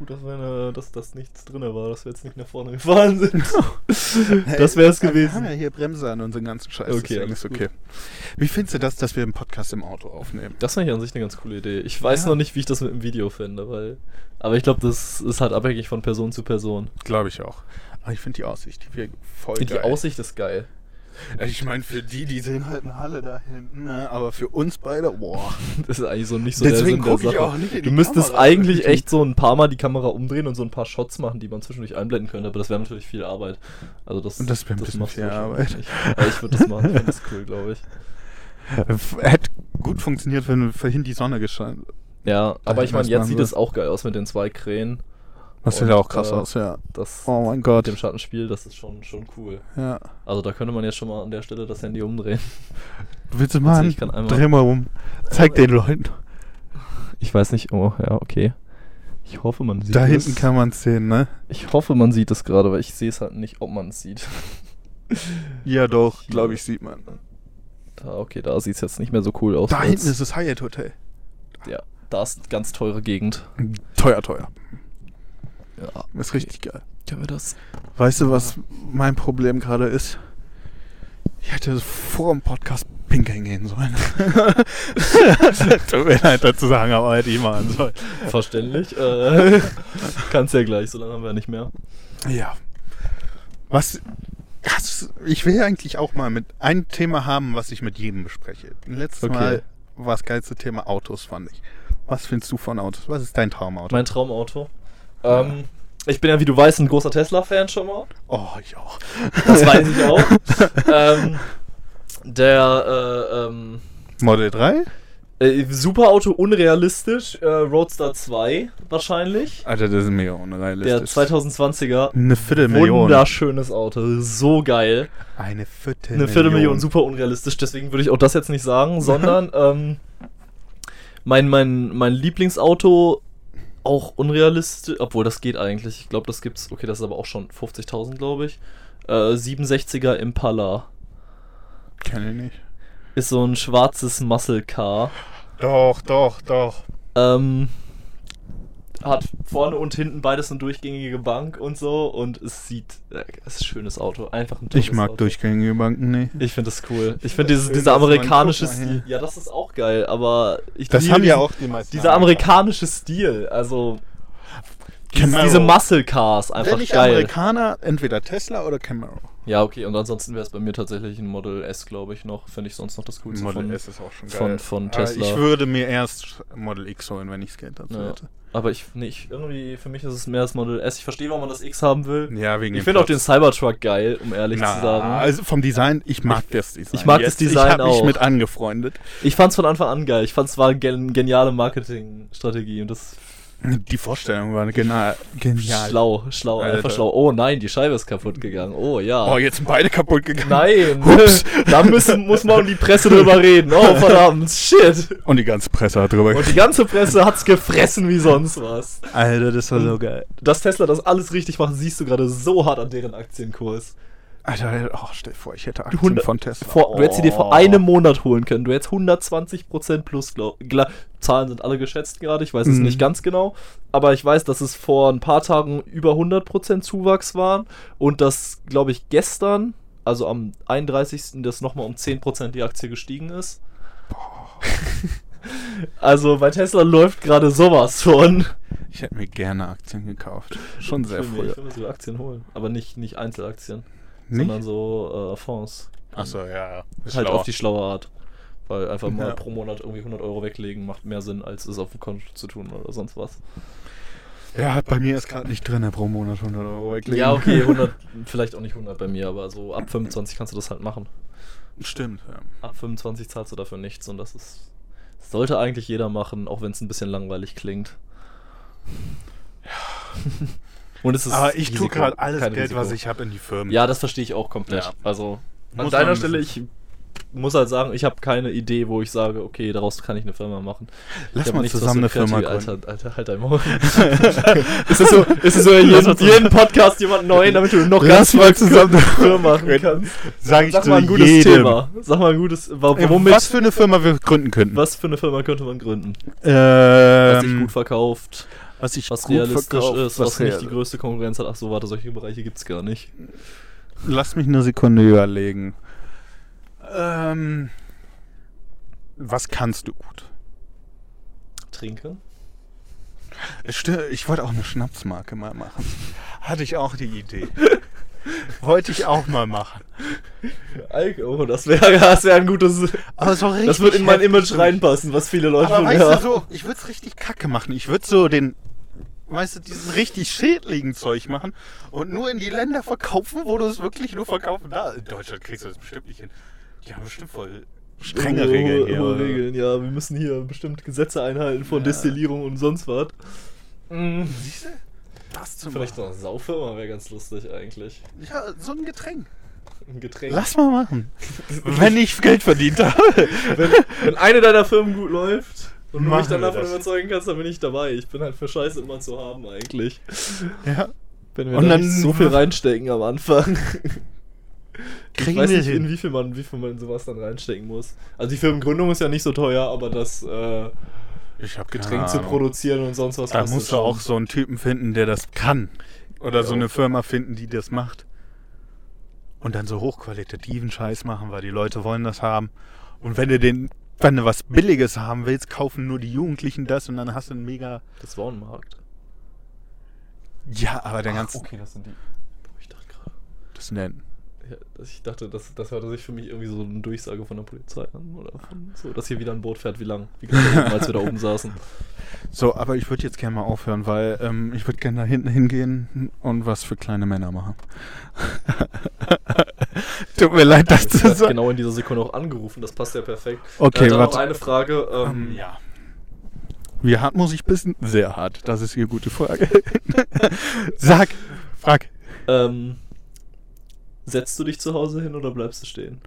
Gut, dass, meine, dass das nichts drin war, dass wir jetzt nicht nach vorne gefahren sind. das wäre es Wir gewesen. haben ja hier Bremse an unseren ganzen Scheiß. Okay, deswegen alles ist okay. Wie findest du das, dass wir einen Podcast im Auto aufnehmen? Das finde ich an sich eine ganz coole Idee. Ich weiß Ja. noch nicht, wie ich das mit dem Video finde, weil. Aber ich glaube, das ist halt abhängig von Person zu Person. Glaube ich auch. Aber ich finde die Aussicht, die voll Die geil. Aussicht ist geil. Ich meine, für die, die sehen halt eine Halle da hinten, ne? aber für uns beide, boah. Das ist eigentlich so nicht so Deswegen der Sinn ich der Sache. auch nicht in Du müsstest Kamera. eigentlich echt so ein paar Mal die Kamera umdrehen und so ein paar Shots machen, die man zwischendurch einblenden könnte, aber das wäre natürlich viel Arbeit. Also das, Und das wäre ein bisschen machst du viel Arbeit. Nicht. Aber ich würde das machen, ich finde das cool, glaube ich. Hätte gut funktioniert, wenn vorhin die Sonne gescheint. Ja, aber ich meine, jetzt machen sieht es auch geil aus mit den zwei Krähen. Das sieht ja auch krass äh, aus, ja. Das Oh mein mit Gott. dem Schattenspiel, das ist schon, schon cool. Ja. Also da könnte man jetzt schon mal an der Stelle das Handy umdrehen. Willst du mal? ich kann einmal- Dreh mal um. Zeig den Leuten. Ich weiß nicht, oh ja, okay. Ich hoffe, man sieht Da es. hinten kann man es sehen, ne? Ich hoffe, man sieht es gerade, weil ich sehe es halt nicht, ob man es sieht. Ja, doch, glaube ich, sieht man. Da, okay, da sieht es jetzt nicht mehr so cool aus. Da hinten ist das Hyatt Hotel. Ja, da ist ganz teure Gegend. Teuer, teuer. Ja, Ist richtig geil. können wir das? Weißt du, was mein Problem gerade ist? Ich hätte vor dem Podcast pinkeln gehen sollen. Tut mir leid, dazu sagen, aber hätte ich machen sollen. Verständlich. Äh, kannst ja gleich, so lange haben wir ja nicht mehr. Ja. Was. Hast, ich will eigentlich auch mal mit ein Thema haben, was ich mit jedem bespreche. Letztes Okay. Mal war das geilste Thema Autos, fand ich. Was findest du von Autos? Was ist dein Traumauto? Mein Traumauto. Ähm, ich bin ja, wie du weißt, ein großer Tesla-Fan schon mal. oh, ich auch. Das weiß ich auch. ähm, der äh, ähm, Model 3? äh, Superauto unrealistisch, äh, Roadster 2 wahrscheinlich. Alter, das ist mega Der unrealistisch. 2020er. Eine Viertelmillion. Wunderschönes Auto, so geil. Eine Viertelmillion. Eine Viertelmillion, super unrealistisch, deswegen würde ich auch das jetzt nicht sagen, sondern ähm, mein, mein, mein Lieblingsauto auch unrealistisch, obwohl das geht eigentlich. Ich glaube, das gibt's, okay, das ist aber auch schon 50.000, glaube ich. Äh, 67er Impala. Kenn ich nicht. Ist so ein schwarzes Muscle Car. Doch, doch, doch. Ähm, hat vorne und hinten beides eine durchgängige Bank und so und es sieht, äh, es ist ein schönes Auto, einfach ein tolles Ich mag Auto. durchgängige Banken, nee. Ich finde das cool. Ich finde dieses, schön, dieser amerikanische Stil. Ja, das ist auch geil, aber ich Das liebe haben ja diesen- auch die meisten. Dieser amerikanische Stil, also Camaro. diese Muscle Cars, einfach Wenn nicht geil. Amerikaner, entweder Tesla oder Camaro. Ja, okay, und ansonsten wäre es bei mir tatsächlich ein Model S, glaube ich, noch. Finde ich sonst noch das coolste Model von. S ist auch schon geil. von- von Aber Tesla. Ich würde mir erst Model X holen, wenn ich das Geld dazu Ja. hätte. Aber ich, nee, ich, irgendwie, für mich ist es mehr das Model S. Ich verstehe, warum man das X haben will. Ja, wegen Ich finde auch den. Cybertruck geil, um ehrlich Na, zu sagen. Also vom Design, ich mag das Design. ich mag das Jetzt, Design Ich habe mich auch. mit angefreundet. Ich fand's von Anfang an geil. Ich fand's war eine gen geniale Marketingstrategie und das Die Vorstellung war genial. genial. schlau, schlau, Alter. einfach schlau. Oh nein, die Scheibe ist kaputt gegangen. Oh ja. Oh, jetzt sind beide kaputt gegangen. Nein, Ups. da müssen, muss man um die Presse drüber reden. Oh verdammt, shit. Und die ganze Presse hat drüber Und die ganze Presse hat's gefressen wie sonst was. Alter, das war so geil. Dass Tesla das alles richtig macht, siehst du gerade so hart an deren Aktienkurs. Alter, oh, stell dir vor, ich hätte Aktien 100 von Tesla. Vor, Du hättest sie dir vor Oh. einem Monat holen können. Du hättest 120% plus, glaub, gla- Zahlen sind alle geschätzt gerade, ich weiß es Mhm. nicht ganz genau. Aber ich weiß, dass es vor ein paar Tagen über 100% Zuwachs waren. Und dass, glaube ich, gestern, also am 31. das nochmal um 10% die Aktie gestiegen ist. also bei Tesla läuft gerade sowas von. Ich hätte mir gerne Aktien gekauft. Schon sehr ich will mir, früh. ich will mir sogar Aktien holen. Aber nicht, nicht Einzelaktien, Nicht? sondern so äh, Fonds. Achso, ja, ja. Ist halt schlauer. auf die schlaue Art. Weil einfach mal Ja. pro Monat irgendwie 100 Euro weglegen macht mehr Sinn, als es auf dem Konto zu tun oder sonst was. Ja, hat bei mir ist gerade nicht drin, pro Monat 100 Euro weglegen. Ja, okay, 100, vielleicht auch nicht 100 bei mir, aber so ab 25 kannst du das halt machen. Stimmt, ja. Ab 25 zahlst du dafür nichts und das ist. Das sollte eigentlich jeder machen, auch wenn es ein bisschen langweilig klingt. Und es ist Aber ich tue Risiko, gerade alles Geld, Risiko. was ich habe, in die Firmen. Ja, das verstehe ich auch komplett. Ja. Also an Muss deiner Stelle, ich muss halt sagen, ich habe keine Idee, wo ich sage, okay, daraus kann ich eine Firma machen. Lass mal nichts, zusammen eine Firma gründen. Alter, Alter, halt dein Maul. ist es so, ist es so in jedem, jeden Podcast jemand neuen, damit du noch Lass ganz mal zusammen eine Firma machen kannst? Sag ich Sag mal ein gutes jedem. Thema. Sag mal ein gutes, womit, Was für eine Firma wir gründen könnten. was für eine Firma könnte man gründen? Was sich Ähm, gut verkauft. Was ich was gut realistisch ist, was, nicht real- die größte Konkurrenz hat. Ach so, warte, solche Bereiche gibt's gar nicht. Lass mich eine Sekunde überlegen. Ähm, was kannst du gut? Trinken? Ich wollte auch eine Schnapsmarke mal machen. Hatte ich auch die Idee. wollte ich auch mal machen. Alkohol, das wäre das wär ein gutes. Aber so richtig Das wird in mein. Image reinpassen, was viele Leute Aber von weißt mir du haben. so, ich würde es richtig kacke machen. Ich würde so den, weißt du, dieses richtig schädlichen Zeug machen und nur in die Länder verkaufen, wo du es wirklich nur verkaufen darfst. In Deutschland kriegst du das bestimmt nicht hin. Die haben bestimmt voll strenge Hohe- Regeln hier. oder? Regeln, ja. Wir müssen hier bestimmt Gesetze einhalten von Ja. Destillierung und sonst was. Mhm. Siehst du? Das zum Vielleicht Beispiel. noch eine Saufirma wäre ganz lustig eigentlich. Ja, so ein Getränk. Ein Getränk. Lass mal machen. Wenn ich Geld verdient habe. Wenn, wenn eine deiner Firmen gut läuft und du mich dann davon das. überzeugen kannst, dann bin ich dabei. Ich bin halt für Scheiße immer zu haben eigentlich. Ja. Wenn wir Und da dann- nicht so viel reinstecken am Anfang. Ich Kriegen weiß wir nicht, hin. in wie viel, man, wie viel man in sowas dann reinstecken muss. Also die Firmengründung ist ja nicht so teuer, aber das äh, Ich habe Getränk zu produzieren und sonst was Da musst du auch so einen Typen finden, der das kann. Oder so Ja. eine Firma finden, die das macht. Und dann so hochqualitativen Scheiß machen, weil die Leute wollen das haben. Und wenn du den, wenn du was Billiges haben willst, kaufen nur die Jugendlichen das und dann hast du einen mega. Das war ein Markt. Ja, aber der ganze. okay, das sind die. Boah, ich dachte gerade. Das nennen. Ich dachte, das, das hörte sich für mich irgendwie so eine Durchsage von der Polizei an. Oder von, so, dass hier wieder ein Boot fährt. Wie lang? Wie gerade eben, als wir da oben saßen. So, aber ich würde jetzt gerne mal aufhören, weil ähm, ich würde gerne da hinten hingehen und was für kleine Männer machen. Tut mir leid, das Du zu hast sagen. genau in dieser Sekunde auch angerufen. Das passt ja perfekt. Okay, äh, warte. noch eine Frage. Ähm, Ähm, ja. Wie hart muss ich bissen? Sehr hart. Das ist die gute Frage. Sag, frag. ähm, setzt du dich zu Hause hin oder bleibst du stehen?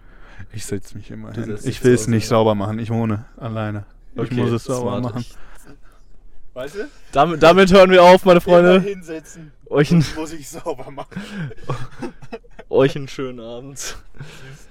Ich setze mich immer Du hin. Ich will es nicht hin. sauber machen. Ich wohne alleine. Ich Okay, muss es sauber machen. Ich- Weißt du? Damit, damit hören wir auf, meine Freunde. hinsetzen. Euch, ein, muss ich sauber machen. euch einen schönen Abend. Tschüss.